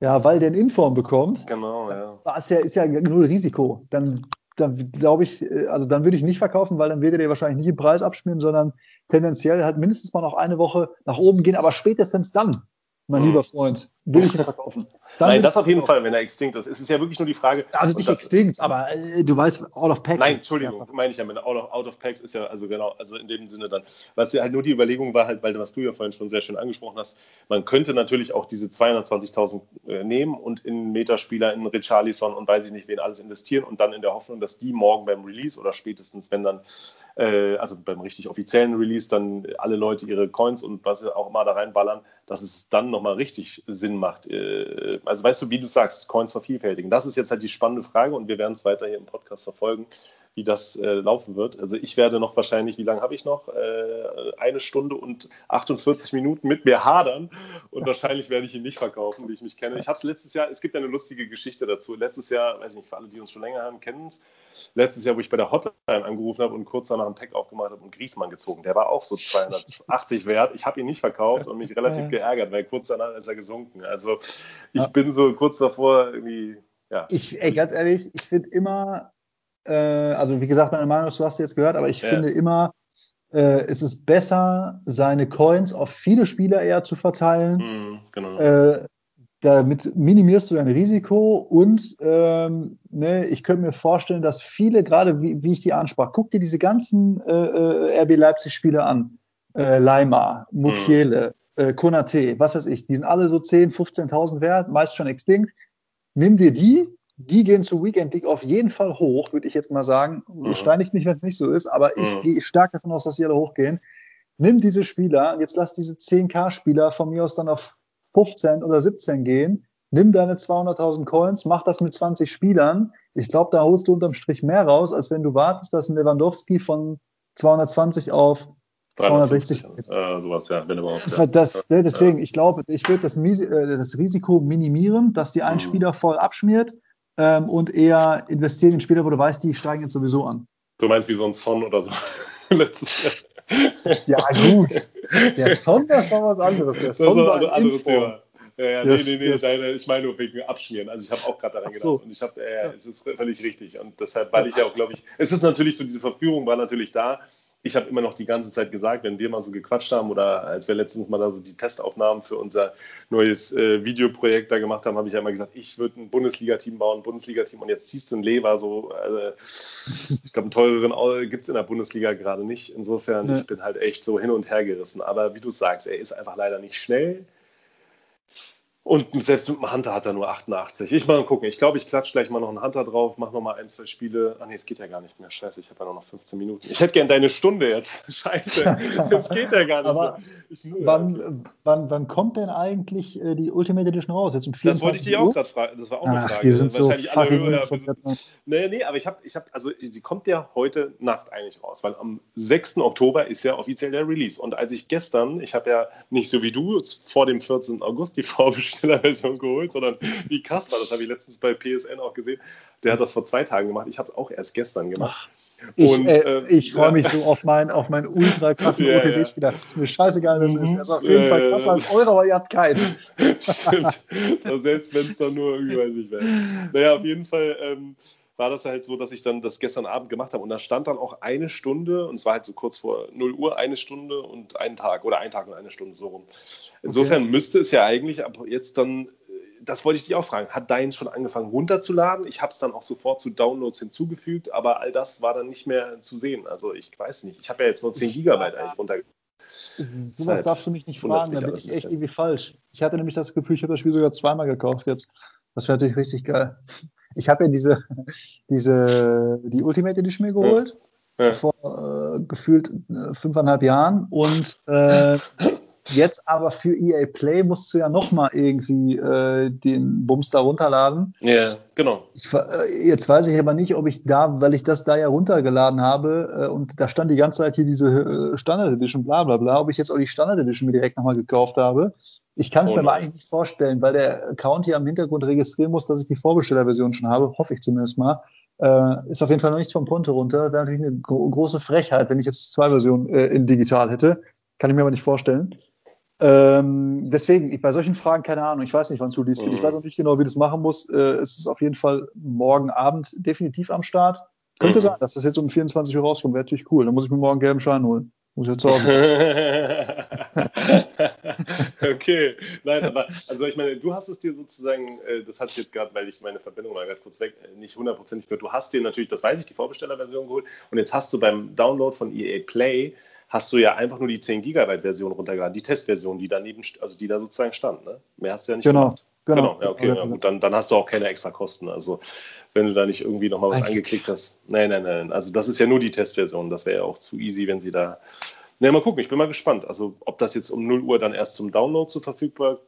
ja, weil der einen Inform bekommt, Genau, ja. ist ja, ist ja null Risiko. Dann, dann glaube ich, äh, also dann würde ich nicht verkaufen, weil dann würde der wahrscheinlich nicht im Preis abschmieren, sondern tendenziell halt mindestens mal noch eine Woche nach oben gehen, aber spätestens dann, mein Mhm. lieber Freund, will ich ihn verkaufen. Dann Nein, das auf jeden. Fall, wenn er extinct ist. Es ist ja wirklich nur die Frage. Also nicht extinct, aber äh, du weißt, all of packs. Nein, Entschuldigung, meine ich ja mit out of, out of Packs ist ja, also genau, also in dem Sinne dann. Was ja halt nur die Überlegung war, halt, weil was du ja vorhin schon sehr schön angesprochen hast, man könnte natürlich auch diese 220.000 äh, nehmen und in Metaspieler, in Richarlison und weiß ich nicht wen alles investieren und dann in der Hoffnung, dass die morgen beim Release oder spätestens, wenn dann, äh, also beim richtig offiziellen Release, dann alle Leute ihre Coins und was auch immer da reinballern, dass es dann nochmal richtig Sinn macht. Äh, also weißt du, wie du sagst, Coins vervielfältigen. Das ist jetzt halt die spannende Frage und wir werden es weiter hier im Podcast verfolgen, wie das äh, laufen wird. Also ich werde noch wahrscheinlich, wie lange habe ich noch? Äh, eine Stunde und 48 Minuten mit mir hadern und wahrscheinlich werde ich ihn nicht verkaufen, wie ich mich kenne. Ich habe es letztes Jahr, es gibt eine lustige Geschichte dazu. Letztes Jahr, weiß ich nicht, für alle, die uns schon länger haben, kennen es. Letztes Jahr, wo ich bei der Hotline angerufen habe und kurz danach ein Pack aufgemacht habe und Griesmann gezogen. Der war auch so 280 wert. Ich habe ihn nicht verkauft und mich relativ geärgert, weil kurz danach ist er gesunken. Also ich bin so kurz davor irgendwie, ja. Ich, ey, ganz ehrlich, ich finde immer, äh, also wie gesagt, meine Meinung, du hast sie jetzt gehört, aber ich Ja. finde immer, äh, es ist besser, seine Coins auf viele Spieler eher zu verteilen. Mhm, genau. Äh, damit minimierst du dein Risiko und ähm, ne, ich könnte mir vorstellen, dass viele, gerade wie, wie ich die ansprach, guck dir diese ganzen äh, äh, RB Leipzig-Spieler an. Äh, Leimar, Mukiele, äh, Konate, was weiß ich, die sind alle so 10, 15.000 wert, meist schon extinct. Nimm dir die, die gehen zur Weekend League auf jeden Fall hoch, würde ich jetzt mal sagen. Mhm. Steinigt mich, wenn es nicht so ist, aber ich Mhm. gehe stark davon aus, dass die alle hochgehen. Nimm diese Spieler, und jetzt lass diese 10k-Spieler von mir aus dann auf 15 oder 17 gehen. Nimm deine 200.000 Coins, mach das mit 20 Spielern. Ich glaube, da holst du unterm Strich mehr raus, als wenn du wartest, dass ein Lewandowski von 220 auf 260 350, äh, sowas, ja, wenn überhaupt. Ja. [laughs] Das, ne, deswegen, ich glaube, ich würde das, äh, das Risiko minimieren, dass die einen Mhm. Spieler voll abschmiert ähm, und eher investieren in Spieler, wo du weißt, die steigen jetzt sowieso an. Du meinst wie so ein Son oder so. [laughs] Letztes Jahr. Ja, gut. Der Son, das war was anderes. Der Das Son ist ein anderes Info. Thema. Ja, ja, Das- nee, nee, nee, das- nein, ich meine nur wegen Abschmieren. Also ich habe auch gerade daran Ach gedacht. so. Und ich habe, äh, es ist völlig richtig. Und deshalb, weil ich ja auch, glaube ich, es ist natürlich so, diese Verführung war natürlich da. Ich habe immer noch die ganze Zeit gesagt, wenn wir mal so gequatscht haben oder als wir letztens mal da so die Testaufnahmen für unser neues äh, Videoprojekt da gemacht haben, habe ich ja immer gesagt, ich würde ein Bundesliga-Team bauen, ein Bundesliga-Team und jetzt ziehst du einen Lever so. Äh, ich glaube, einen teureren gibt es in der Bundesliga gerade nicht. Insofern, Ja. ich bin halt echt so hin und her gerissen. Aber wie du sagst, er ist einfach leider nicht schnell. Und selbst mit dem Hunter hat er nur 88. Ich mal gucken. Ich glaube, ich klatsche gleich mal noch einen Hunter drauf, mache noch mal ein, zwei Spiele. Ach nee, es geht ja gar nicht mehr. Scheiße, ich habe ja nur noch 15 Minuten. Ich hätte gern deine Stunde jetzt. [laughs] Scheiße, es geht ja gar nicht Aber mehr. Ich, ja, okay. Wann, wann, wann kommt denn eigentlich äh, die Ultimate Edition raus? Jetzt um 24 das wollte ich dir auch gerade fragen. Das war auch eine Ach, Frage. wir sind so Wahrscheinlich alle fucking Hörer Nee, nee, aber ich habe, ich hab, also sie kommt ja heute Nacht eigentlich raus, weil am 6. Oktober ist ja offiziell der Release. Und als ich gestern, ich habe ja nicht so wie du vor dem 14. August die [laughs] Vorbestellerversion geholt, sondern wie Kasper, das habe ich letztens bei PSN auch gesehen, der hat das vor zwei Tagen gemacht. Ich habe es auch erst gestern gemacht. Ich, Und, äh, äh, ich freue ja. mich so auf meinen auf meinen ultra krassen Ja, OTB-Spieler. Ist mir scheißegal, was es ist. Mhm. Der ist auf jeden Ja, Fall ja, krasser ja. als eure, aber ihr habt keinen. [laughs] Stimmt. Selbst wenn es dann nur irgendwie, weiß ich wer. Naja, auf jeden Fall ähm, war das halt so, dass ich dann das gestern Abend gemacht habe und da stand dann auch eine Stunde und es war halt so kurz vor 0 Uhr eine Stunde und einen Tag oder ein Tag und eine Stunde so rum. Insofern müsste es ja eigentlich ab jetzt dann das wollte ich dich auch fragen. Hat deins schon angefangen runterzuladen? Ich habe es dann auch sofort zu Downloads hinzugefügt, aber all das war dann nicht mehr zu sehen. Also ich weiß nicht. Ich habe ja jetzt nur 10 Gigabyte eigentlich runtergeladen. Sowas darfst du mich nicht fragen, da bin ich echt irgendwie falsch. Ich hatte nämlich das Gefühl, ich habe das Spiel sogar zweimal gekauft jetzt. Das wäre natürlich richtig geil. Ich habe ja diese, [laughs] diese, die Ultimate Edition mir geholt. Ja. Vor äh, gefühlt äh, fünfeinhalb Jahren und äh, [laughs] Jetzt aber für EA Play musst du ja nochmal irgendwie äh, den Bums da runterladen. Ja, genau. Ich, äh, jetzt weiß ich aber nicht, ob ich da, weil ich das da ja runtergeladen habe äh, und da stand die ganze Zeit hier diese äh, Standard Edition, bla bla bla, ob ich jetzt auch die Standard Edition mir direkt nochmal gekauft habe. Ich kann es oh mir aber eigentlich nicht vorstellen, weil der Account hier am Hintergrund registrieren muss, dass ich die Vorbestellerversion schon habe, hoffe ich zumindest mal. Äh, ist auf jeden Fall noch nichts vom Konto runter. Wäre natürlich eine gro große Frechheit, wenn ich jetzt zwei Versionen äh, in digital hätte. Kann ich mir aber nicht vorstellen. Ähm, deswegen, ich, bei solchen Fragen keine Ahnung. Ich weiß nicht, wann es Release wird. Ich weiß auch nicht genau, wie das machen muss. Äh, es ist auf jeden Fall morgen Abend definitiv am Start. Könnte mhm. sein, dass das jetzt um 24 Uhr rauskommt. Wäre natürlich cool. Dann muss ich mir morgen einen gelben Schein holen. Muss ich jetzt Hause. [laughs] okay. Nein, aber also ich meine, du hast es dir sozusagen, äh, das hatte ich jetzt gerade, weil ich meine Verbindung war gerade kurz weg, äh, nicht hundertprozentig gehört. Du hast dir natürlich, das weiß ich, die Vorbestellerversion geholt und jetzt hast du beim Download von EA Play hast du ja einfach nur die 10 Gigabyte Version runtergeladen, die Testversion, die daneben, also die da sozusagen stand. Ne? Mehr hast du ja nicht genau. gemacht. Genau, genau. ja, okay, ja, gut, dann, dann hast du auch keine extra Kosten. Also, wenn du da nicht irgendwie nochmal was angeklickt hast. Nein, nein, nein. Also, das ist ja nur die Testversion. Das wäre ja auch zu easy, wenn sie da. Ne, mal gucken, ich bin mal gespannt. Also, ob das jetzt um 0 Uhr dann erst zum Download so verfügbar,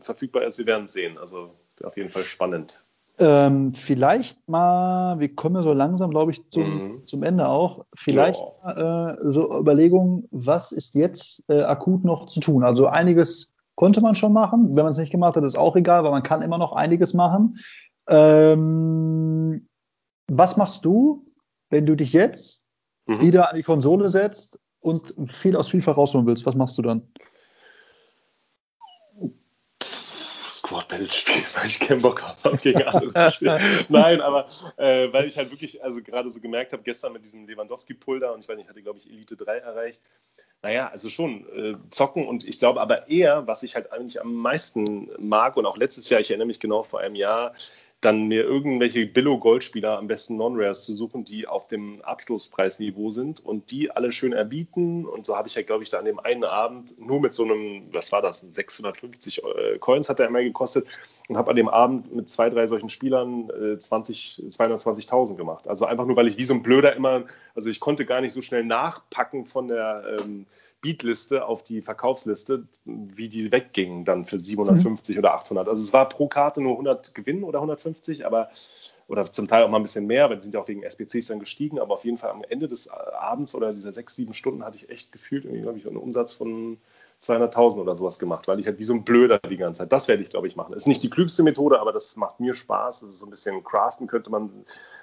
verfügbar ist, wir werden es sehen. Also, auf jeden Fall spannend. Ähm, vielleicht mal, wir kommen ja so langsam, glaube ich, zum, mhm. zum Ende auch. Vielleicht ja. äh, so Überlegungen, was ist jetzt äh, akut noch zu tun? Also einiges konnte man schon machen. Wenn man es nicht gemacht hat, ist auch egal, weil man kann immer noch einiges machen. Ähm, was machst du, wenn du dich jetzt mhm. wieder an die Konsole setzt und viel aus FIFA rausholen willst? Was machst du dann? Squad Battle spielen, [laughs] weil ich keinen Bock habe gegen andere zu spielen. [laughs] Nein, aber äh, weil ich halt wirklich, also gerade so gemerkt habe, gestern mit diesem Lewandowski-Pull da und ich weiß nicht, ich hatte glaube ich Elite 3 erreicht. Naja, also schon äh, zocken und ich glaube aber eher, was ich halt eigentlich am meisten mag und auch letztes Jahr, ich erinnere mich genau vor einem Jahr, dann mir irgendwelche Billo-Goldspieler, am besten Non-Rares, zu suchen, die auf dem Abstoßpreisniveau sind und die alle schön erbieten. Und so habe ich ja, glaube ich, da an dem einen Abend nur mit so einem, was war das, 650 äh, Coins hat der immer gekostet und habe an dem Abend mit zwei, drei solchen Spielern äh, 20, 220.000 gemacht. Also einfach nur, weil ich wie so ein Blöder immer, also ich konnte gar nicht so schnell nachpacken von der ähm, Beatliste auf die Verkaufsliste, wie die weggingen dann für 750 mhm. oder 800. Also es war pro Karte nur 100 Gewinn oder 150, aber oder zum Teil auch mal ein bisschen mehr, weil die sind ja auch wegen SPCs dann gestiegen, aber auf jeden Fall am Ende des Abends oder dieser sechs, sieben Stunden hatte ich echt gefühlt, irgendwie habe ich einen Umsatz von 200.000 oder sowas gemacht, weil ich halt wie so ein Blöder die ganze Zeit. Das werde ich, glaube ich, machen. Ist nicht die klügste Methode, aber das macht mir Spaß. Das ist so ein bisschen Craften, könnte man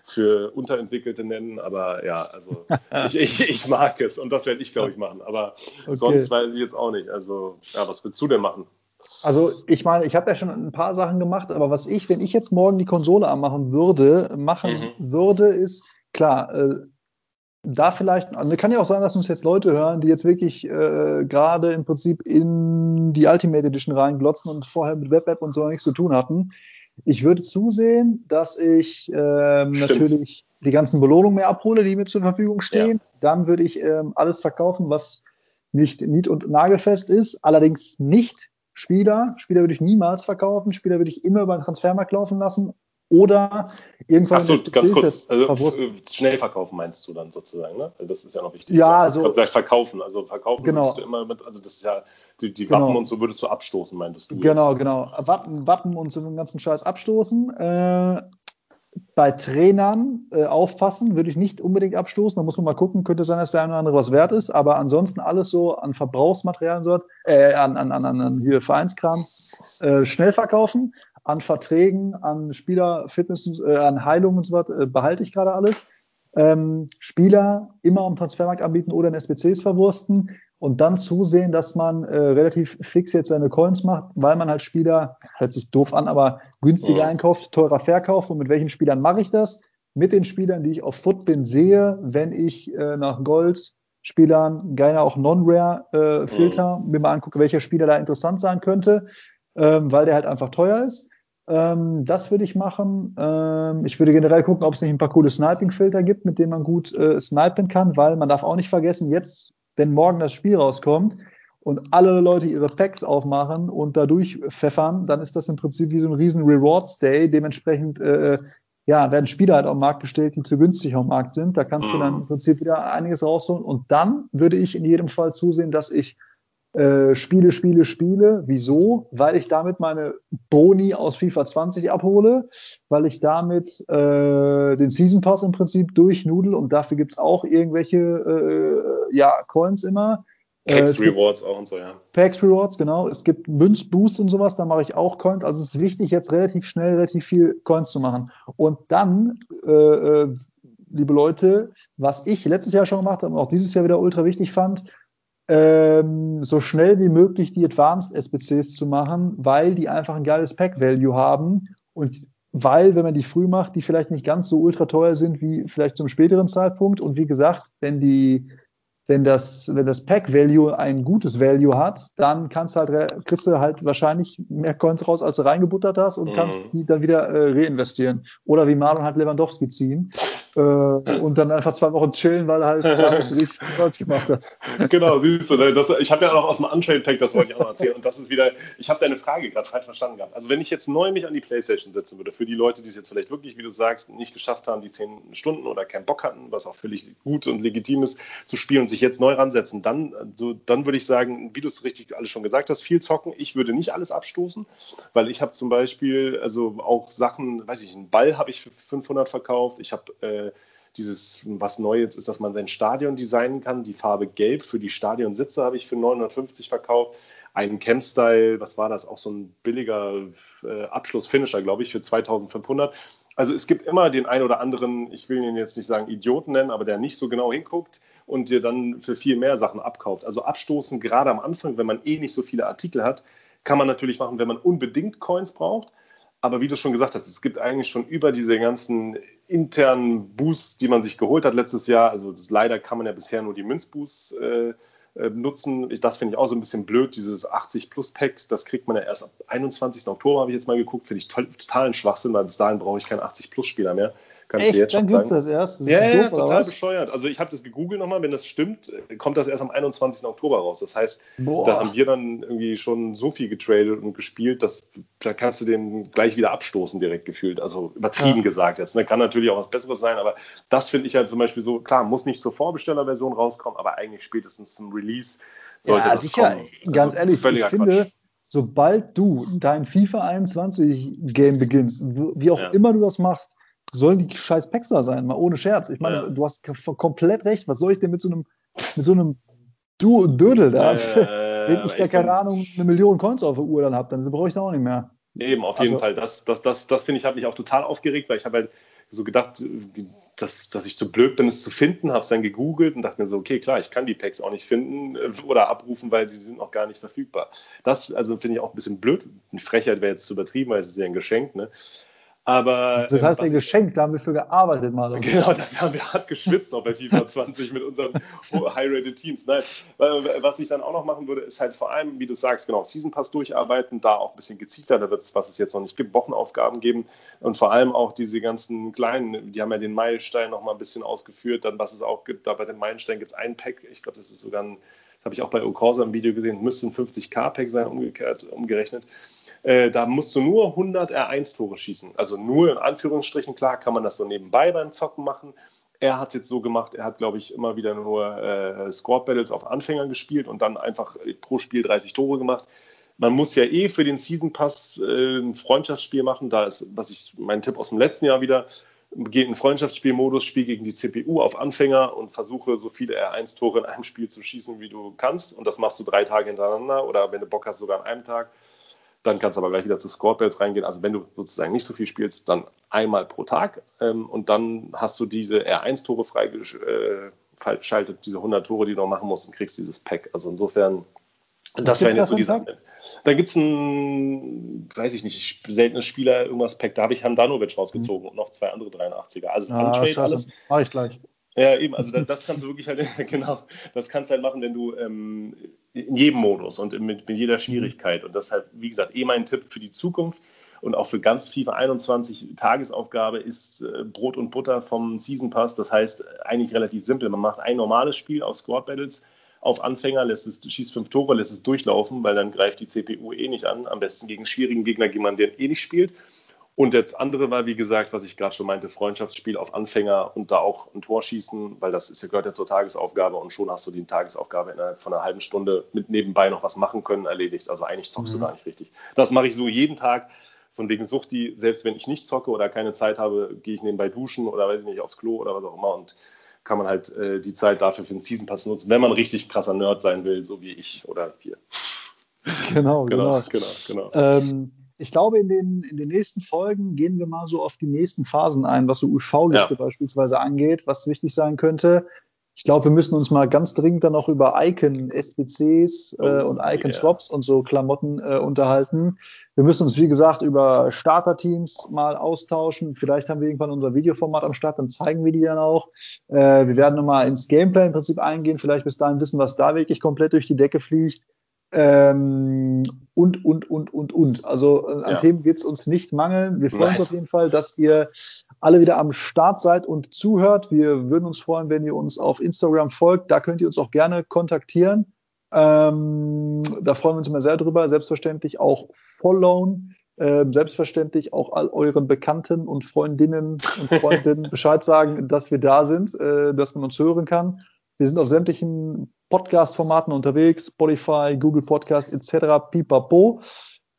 für Unterentwickelte nennen. Aber ja, also [laughs] ich, ich, ich mag es und das werde ich, glaube ich, machen. Aber okay. sonst weiß ich jetzt auch nicht. Also, ja, was willst du denn machen? Also ich meine, ich habe ja schon ein paar Sachen gemacht, aber was ich, wenn ich jetzt morgen die Konsole anmachen würde, machen mhm. würde, ist klar, äh, da vielleicht, also kann ja auch sein, dass uns jetzt Leute hören, die jetzt wirklich äh, gerade im Prinzip in die Ultimate Edition reinglotzen und vorher mit WebApp und so nichts zu tun hatten. Ich würde zusehen, dass ich ähm, natürlich die ganzen Belohnungen mehr abhole, die mir zur Verfügung stehen. Ja. Dann würde ich ähm, alles verkaufen, was nicht nied- und nagelfest ist, allerdings nicht Spieler. Spieler würde ich niemals verkaufen. Spieler würde ich immer über den Transfermarkt laufen lassen oder irgendwann. Achso, ganz kurz, also schnell verkaufen meinst du dann sozusagen, ne? Das ist ja noch wichtig. Ja, also gesagt, verkaufen, also verkaufen genau. würdest du immer mit, also das ist ja die, die Wappen genau. und so würdest du abstoßen, meintest du? Genau, jetzt. genau. Wappen, Wappen und so einen ganzen Scheiß abstoßen. Äh, bei Trainern äh, aufpassen, würde ich nicht unbedingt abstoßen. Da muss man mal gucken, könnte sein, dass der eine oder andere was wert ist. Aber ansonsten alles so an Verbrauchsmaterialien, so, äh, an, an, an, an hier Vereinskram, äh, schnell verkaufen an Verträgen, an Spielerfitness, äh, an Heilung und so weiter, äh, behalte ich gerade alles. Ähm, Spieler immer am Transfermarkt anbieten oder in SBCs verwursten und dann zusehen, dass man äh, relativ fix jetzt seine Coins macht, weil man halt Spieler, hört sich doof an, aber günstiger ja. einkauft, teurer verkauft. Und mit welchen Spielern mache ich das? Mit den Spielern, die ich auf Foot bin, sehe, wenn ich äh, nach Gold Spielern, gerne auch Non-Rare äh, Filter, ja. mir mal angucke, welcher Spieler da interessant sein könnte ähm, weil der halt einfach teuer ist. Ähm, das würde ich machen. Ähm, ich würde generell gucken, ob es nicht ein paar coole Sniping-Filter gibt, mit denen man gut äh, snipen kann, weil man darf auch nicht vergessen, jetzt, wenn morgen das Spiel rauskommt und alle Leute ihre Packs aufmachen und dadurch pfeffern, dann ist das im Prinzip wie so ein riesen Rewards Day. Dementsprechend äh, ja, werden Spieler halt auf den Markt gestellt, die zu günstig auf dem Markt sind. Da kannst mhm. du dann im Prinzip wieder einiges rausholen. Und dann würde ich in jedem Fall zusehen, dass ich äh, Spiele, Spiele, Spiele. Wieso? Weil ich damit meine Boni aus FIFA 20 abhole, weil ich damit äh, den Season Pass im Prinzip durchnudel und dafür gibt's auch irgendwelche äh, ja, Coins immer. Packs äh, Rewards auch und so, ja. Packs Rewards, genau. Es gibt Münzboost und sowas, da mache ich auch Coins. Also es ist wichtig, jetzt relativ schnell relativ viel Coins zu machen. Und dann, äh, äh, liebe Leute, was ich letztes Jahr schon gemacht habe und auch dieses Jahr wieder ultra wichtig fand, ähm, so schnell wie möglich die Advanced SBCs zu machen, weil die einfach ein geiles Pack-Value haben und weil, wenn man die früh macht, die vielleicht nicht ganz so ultra teuer sind wie vielleicht zum späteren Zeitpunkt. Und wie gesagt, wenn die wenn das, wenn das Pack-Value ein gutes Value hat, dann kannst du halt, kriegst du halt wahrscheinlich mehr Coins raus, als du reingebuttert hast und mhm. kannst die dann wieder äh, reinvestieren. Oder wie Marlon hat Lewandowski ziehen und dann einfach zwei Wochen chillen, weil halt [laughs] richtig Coins gemacht hat. Genau, siehst du, ne, das, ich habe ja noch aus dem Untrade-Pack, das wollte ich auch noch erzählen. Und das ist wieder, ich habe deine Frage gerade falsch verstanden gehabt. Also wenn ich jetzt neu mich an die Playstation setzen würde, für die Leute, die es jetzt vielleicht wirklich, wie du sagst, nicht geschafft haben, die zehn Stunden oder keinen Bock hatten, was auch völlig gut und legitim ist, zu spielen und sich jetzt neu ransetzen, dann, so, dann würde ich sagen, wie du es richtig alles schon gesagt hast, viel zocken. Ich würde nicht alles abstoßen, weil ich habe zum Beispiel, also auch Sachen, weiß ich, einen Ball habe ich für 500 verkauft. Ich habe äh, dieses, was neu jetzt ist, dass man sein Stadion designen kann. Die Farbe Gelb für die Stadionsitze habe ich für 950 verkauft. Einen Camp-Style, was war das? Auch so ein billiger äh, Abschluss-Finisher, glaube ich, für 2500. Also es gibt immer den einen oder anderen, ich will ihn jetzt nicht sagen Idioten nennen, aber der nicht so genau hinguckt und dir dann für viel mehr Sachen abkauft. Also abstoßen, gerade am Anfang, wenn man eh nicht so viele Artikel hat, kann man natürlich machen, wenn man unbedingt Coins braucht. Aber wie du schon gesagt hast, es gibt eigentlich schon über diese ganzen internen Boosts, die man sich geholt hat letztes Jahr, also das, leider kann man ja bisher nur die Münzboosts äh, äh, nutzen. Ich, das finde ich auch so ein bisschen blöd, dieses 80 Plus Pack, das kriegt man ja erst ab 21. Oktober, habe ich jetzt mal geguckt, finde ich total, totalen Schwachsinn, weil bis dahin brauche ich keinen 80 Plus Spieler mehr. Kann Echt? jetzt Dann gibt es das erst? Das ja, ja, total bescheuert. Also ich habe das gegoogelt nochmal, wenn das stimmt, kommt das erst am 21. Oktober raus. Das heißt, Boah. da haben wir dann irgendwie schon so viel getradet und gespielt, dass da kannst du den gleich wieder abstoßen direkt gefühlt. Also übertrieben ja. gesagt jetzt. Ne? Kann natürlich auch was Besseres sein, aber das finde ich halt zum Beispiel so, klar, muss nicht zur Vorbestellerversion rauskommen, aber eigentlich spätestens zum Release sollte ja, das sicher. kommen. Ganz also, ehrlich, ich finde, sobald du dein FIFA 21 Game beginnst, wie auch ja. immer du das machst, sollen die scheiß Packs da sein, mal ohne Scherz. Ich meine, ja. du hast komplett recht. Was soll ich denn mit so einem, mit so einem du Dödel da, äh, [laughs] wenn ich da keine Ahnung, eine Million Coins auf der Uhr dann habe, dann brauche ich es auch nicht mehr. Eben, auf jeden also, Fall. Das, das, das, das finde ich, hat mich auch total aufgeregt, weil ich habe halt so gedacht, dass, dass ich zu blöd bin, es zu finden, habe es dann gegoogelt und dachte mir so, okay, klar, ich kann die Packs auch nicht finden äh, oder abrufen, weil sie sind noch gar nicht verfügbar. Das also finde ich auch ein bisschen blöd. Eine Frechheit wäre jetzt zu übertrieben, weil es ist ja ein Geschenk. Ne? Aber, das heißt, ähm, ein Geschenk, da haben wir für gearbeitet mal. [laughs] Genau, da haben wir hart geschwitzt auch bei FIFA 20 mit unseren [laughs] high-rated Teams. Nein, was ich dann auch noch machen würde, ist halt vor allem, wie du sagst, genau, Season Pass durcharbeiten, da auch ein bisschen gezielter, da wird es, was es jetzt noch nicht gibt, Wochenaufgaben geben und vor allem auch diese ganzen kleinen, die haben ja den Meilenstein noch mal ein bisschen ausgeführt, dann was es auch gibt, da bei dem Meilenstein gibt es ein Pack, ich glaube, das ist sogar ein das habe ich auch bei Okorsa im Video gesehen, müsste ein 50k-Pack sein, umgekehrt, umgerechnet. Äh, da musst du nur 100 R1-Tore schießen. Also nur in Anführungsstrichen, klar kann man das so nebenbei beim Zocken machen. Er hat es jetzt so gemacht, er hat, glaube ich, immer wieder nur äh, Squad Battles auf Anfängern gespielt und dann einfach pro Spiel 30 Tore gemacht. Man muss ja eh für den Season Pass äh, ein Freundschaftsspiel machen. Da ist, was ich, mein Tipp aus dem letzten Jahr wieder, geht in Freundschaftsspielmodus, spiel gegen die CPU auf Anfänger und versuche so viele R1-Tore in einem Spiel zu schießen, wie du kannst. Und das machst du drei Tage hintereinander oder wenn du Bock hast, sogar an einem Tag. Dann kannst du aber gleich wieder zu Scorebells reingehen. Also wenn du sozusagen nicht so viel spielst, dann einmal pro Tag. Ähm, und dann hast du diese R1-Tore freigeschaltet, äh, diese 100 Tore, die du noch machen musst und kriegst dieses Pack. Also insofern, das wären jetzt so die Sachen. Da gibt es ein, weiß ich nicht, seltenes Spieler, irgendwas Pack. Da habe ich Handanovic rausgezogen mhm. und noch zwei andere 83er. Also ah, Untrade alles. Mach ich gleich. Ja, eben, also das, das, kannst du wirklich halt, [laughs] genau, das kannst du halt machen, wenn du ähm, in jedem Modus und mit, mit, jeder Schwierigkeit. Und das ist halt, wie gesagt, eh mein Tipp für die Zukunft und auch für ganz FIFA 21 Tagesaufgabe ist äh, Brot und Butter vom Season Pass. Das heißt, eigentlich relativ simpel. Man macht ein normales Spiel auf Squad Battles auf Anfänger, lässt es, schießt fünf Tore, lässt es durchlaufen, weil dann greift die CPU eh nicht an. Am besten gegen schwierigen Gegner, gegen jemanden, der eh nicht spielt. Und das andere war, wie gesagt, was ich gerade schon meinte, Freundschaftsspiel auf Anfänger und da auch ein Tor schießen, weil das ist, gehört ja zur Tagesaufgabe und schon hast du die Tagesaufgabe innerhalb von einer halben Stunde mit nebenbei noch was machen können erledigt. Also eigentlich zockst mhm. du gar nicht richtig. Das mache ich so jeden Tag. Von wegen Sucht, die, selbst wenn ich nicht zocke oder keine Zeit habe, gehe ich nebenbei duschen oder weiß ich nicht, aufs Klo oder was auch immer und kann man halt äh, die Zeit dafür für den Season Pass nutzen, wenn man richtig krasser Nerd sein will, so wie ich oder wir. Genau, [laughs] genau, genau. genau, genau. Ähm, ich glaube, in den, in den nächsten Folgen gehen wir mal so auf die nächsten Phasen ein, was so UV-Liste ja. beispielsweise angeht, was wichtig sein könnte. Ich glaube, wir müssen uns mal ganz dringend dann auch über Icon, SBCs äh, oh, und Icon Swaps yeah. und so Klamotten äh, unterhalten. Wir müssen uns, wie gesagt, über Starter-Teams mal austauschen. Vielleicht haben wir irgendwann unser Videoformat am Start, dann zeigen wir die dann auch. Äh, wir werden nochmal ins Gameplay im Prinzip eingehen, vielleicht bis dahin wissen, was da wirklich komplett durch die Decke fliegt. Ähm, und, und, und, und, und. Also äh, an ja. Themen wird es uns nicht mangeln. Wir freuen Nein. uns auf jeden Fall, dass ihr alle wieder am Start seid und zuhört. Wir würden uns freuen, wenn ihr uns auf Instagram folgt. Da könnt ihr uns auch gerne kontaktieren. Ähm, da freuen wir uns immer sehr drüber. Selbstverständlich auch followen. Äh, selbstverständlich auch all euren Bekannten und Freundinnen und Freundinnen [laughs] Bescheid sagen, dass wir da sind, äh, dass man uns hören kann. Wir sind auf sämtlichen Podcast-Formaten unterwegs, Spotify, Google Podcast etc. Pipapo.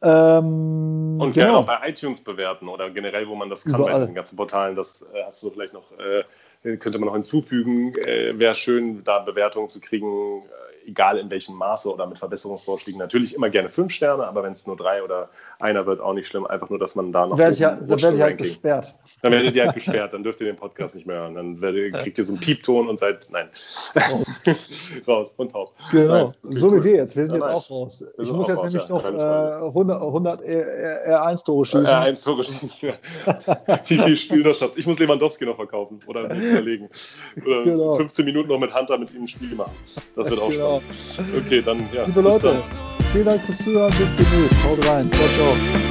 Ähm, und gerne genau. auch bei iTunes bewerten oder generell, wo man das kann Überall. bei diesen ganzen Portalen. Das äh, hast du vielleicht noch, äh, könnte man noch hinzufügen. Äh, Wäre schön, da Bewertungen zu kriegen. Egal in welchem Maße oder mit Verbesserungsvorschlägen, natürlich immer gerne fünf Sterne, aber wenn es nur drei oder einer wird, auch nicht schlimm. Einfach nur, dass man da noch. Werd ja, dann werde ich halt gesperrt. Dann werdet ihr halt gesperrt, dann dürft ihr den Podcast nicht mehr hören. Dann werdet, kriegt ihr so einen Piepton und seid, nein, raus, [laughs] raus und taub. Genau, nein, so wie wir jetzt. Wir sind ja, jetzt auch raus. Ich muss jetzt nämlich noch äh, 100, 100 R1-Tore schießen. R1-Tore schießen, ja. [laughs] wie viel Spiel noch schaffst. Ich muss Lewandowski noch verkaufen oder überlegen. Oder genau. 15 Minuten noch mit Hunter mit ihm ein Spiel machen. Das wird auch genau. Okay, dann ja. Liebe Leute, vielen Dank fürs Zuhören. Bis demnächst. Haut rein. Ciao, ciao.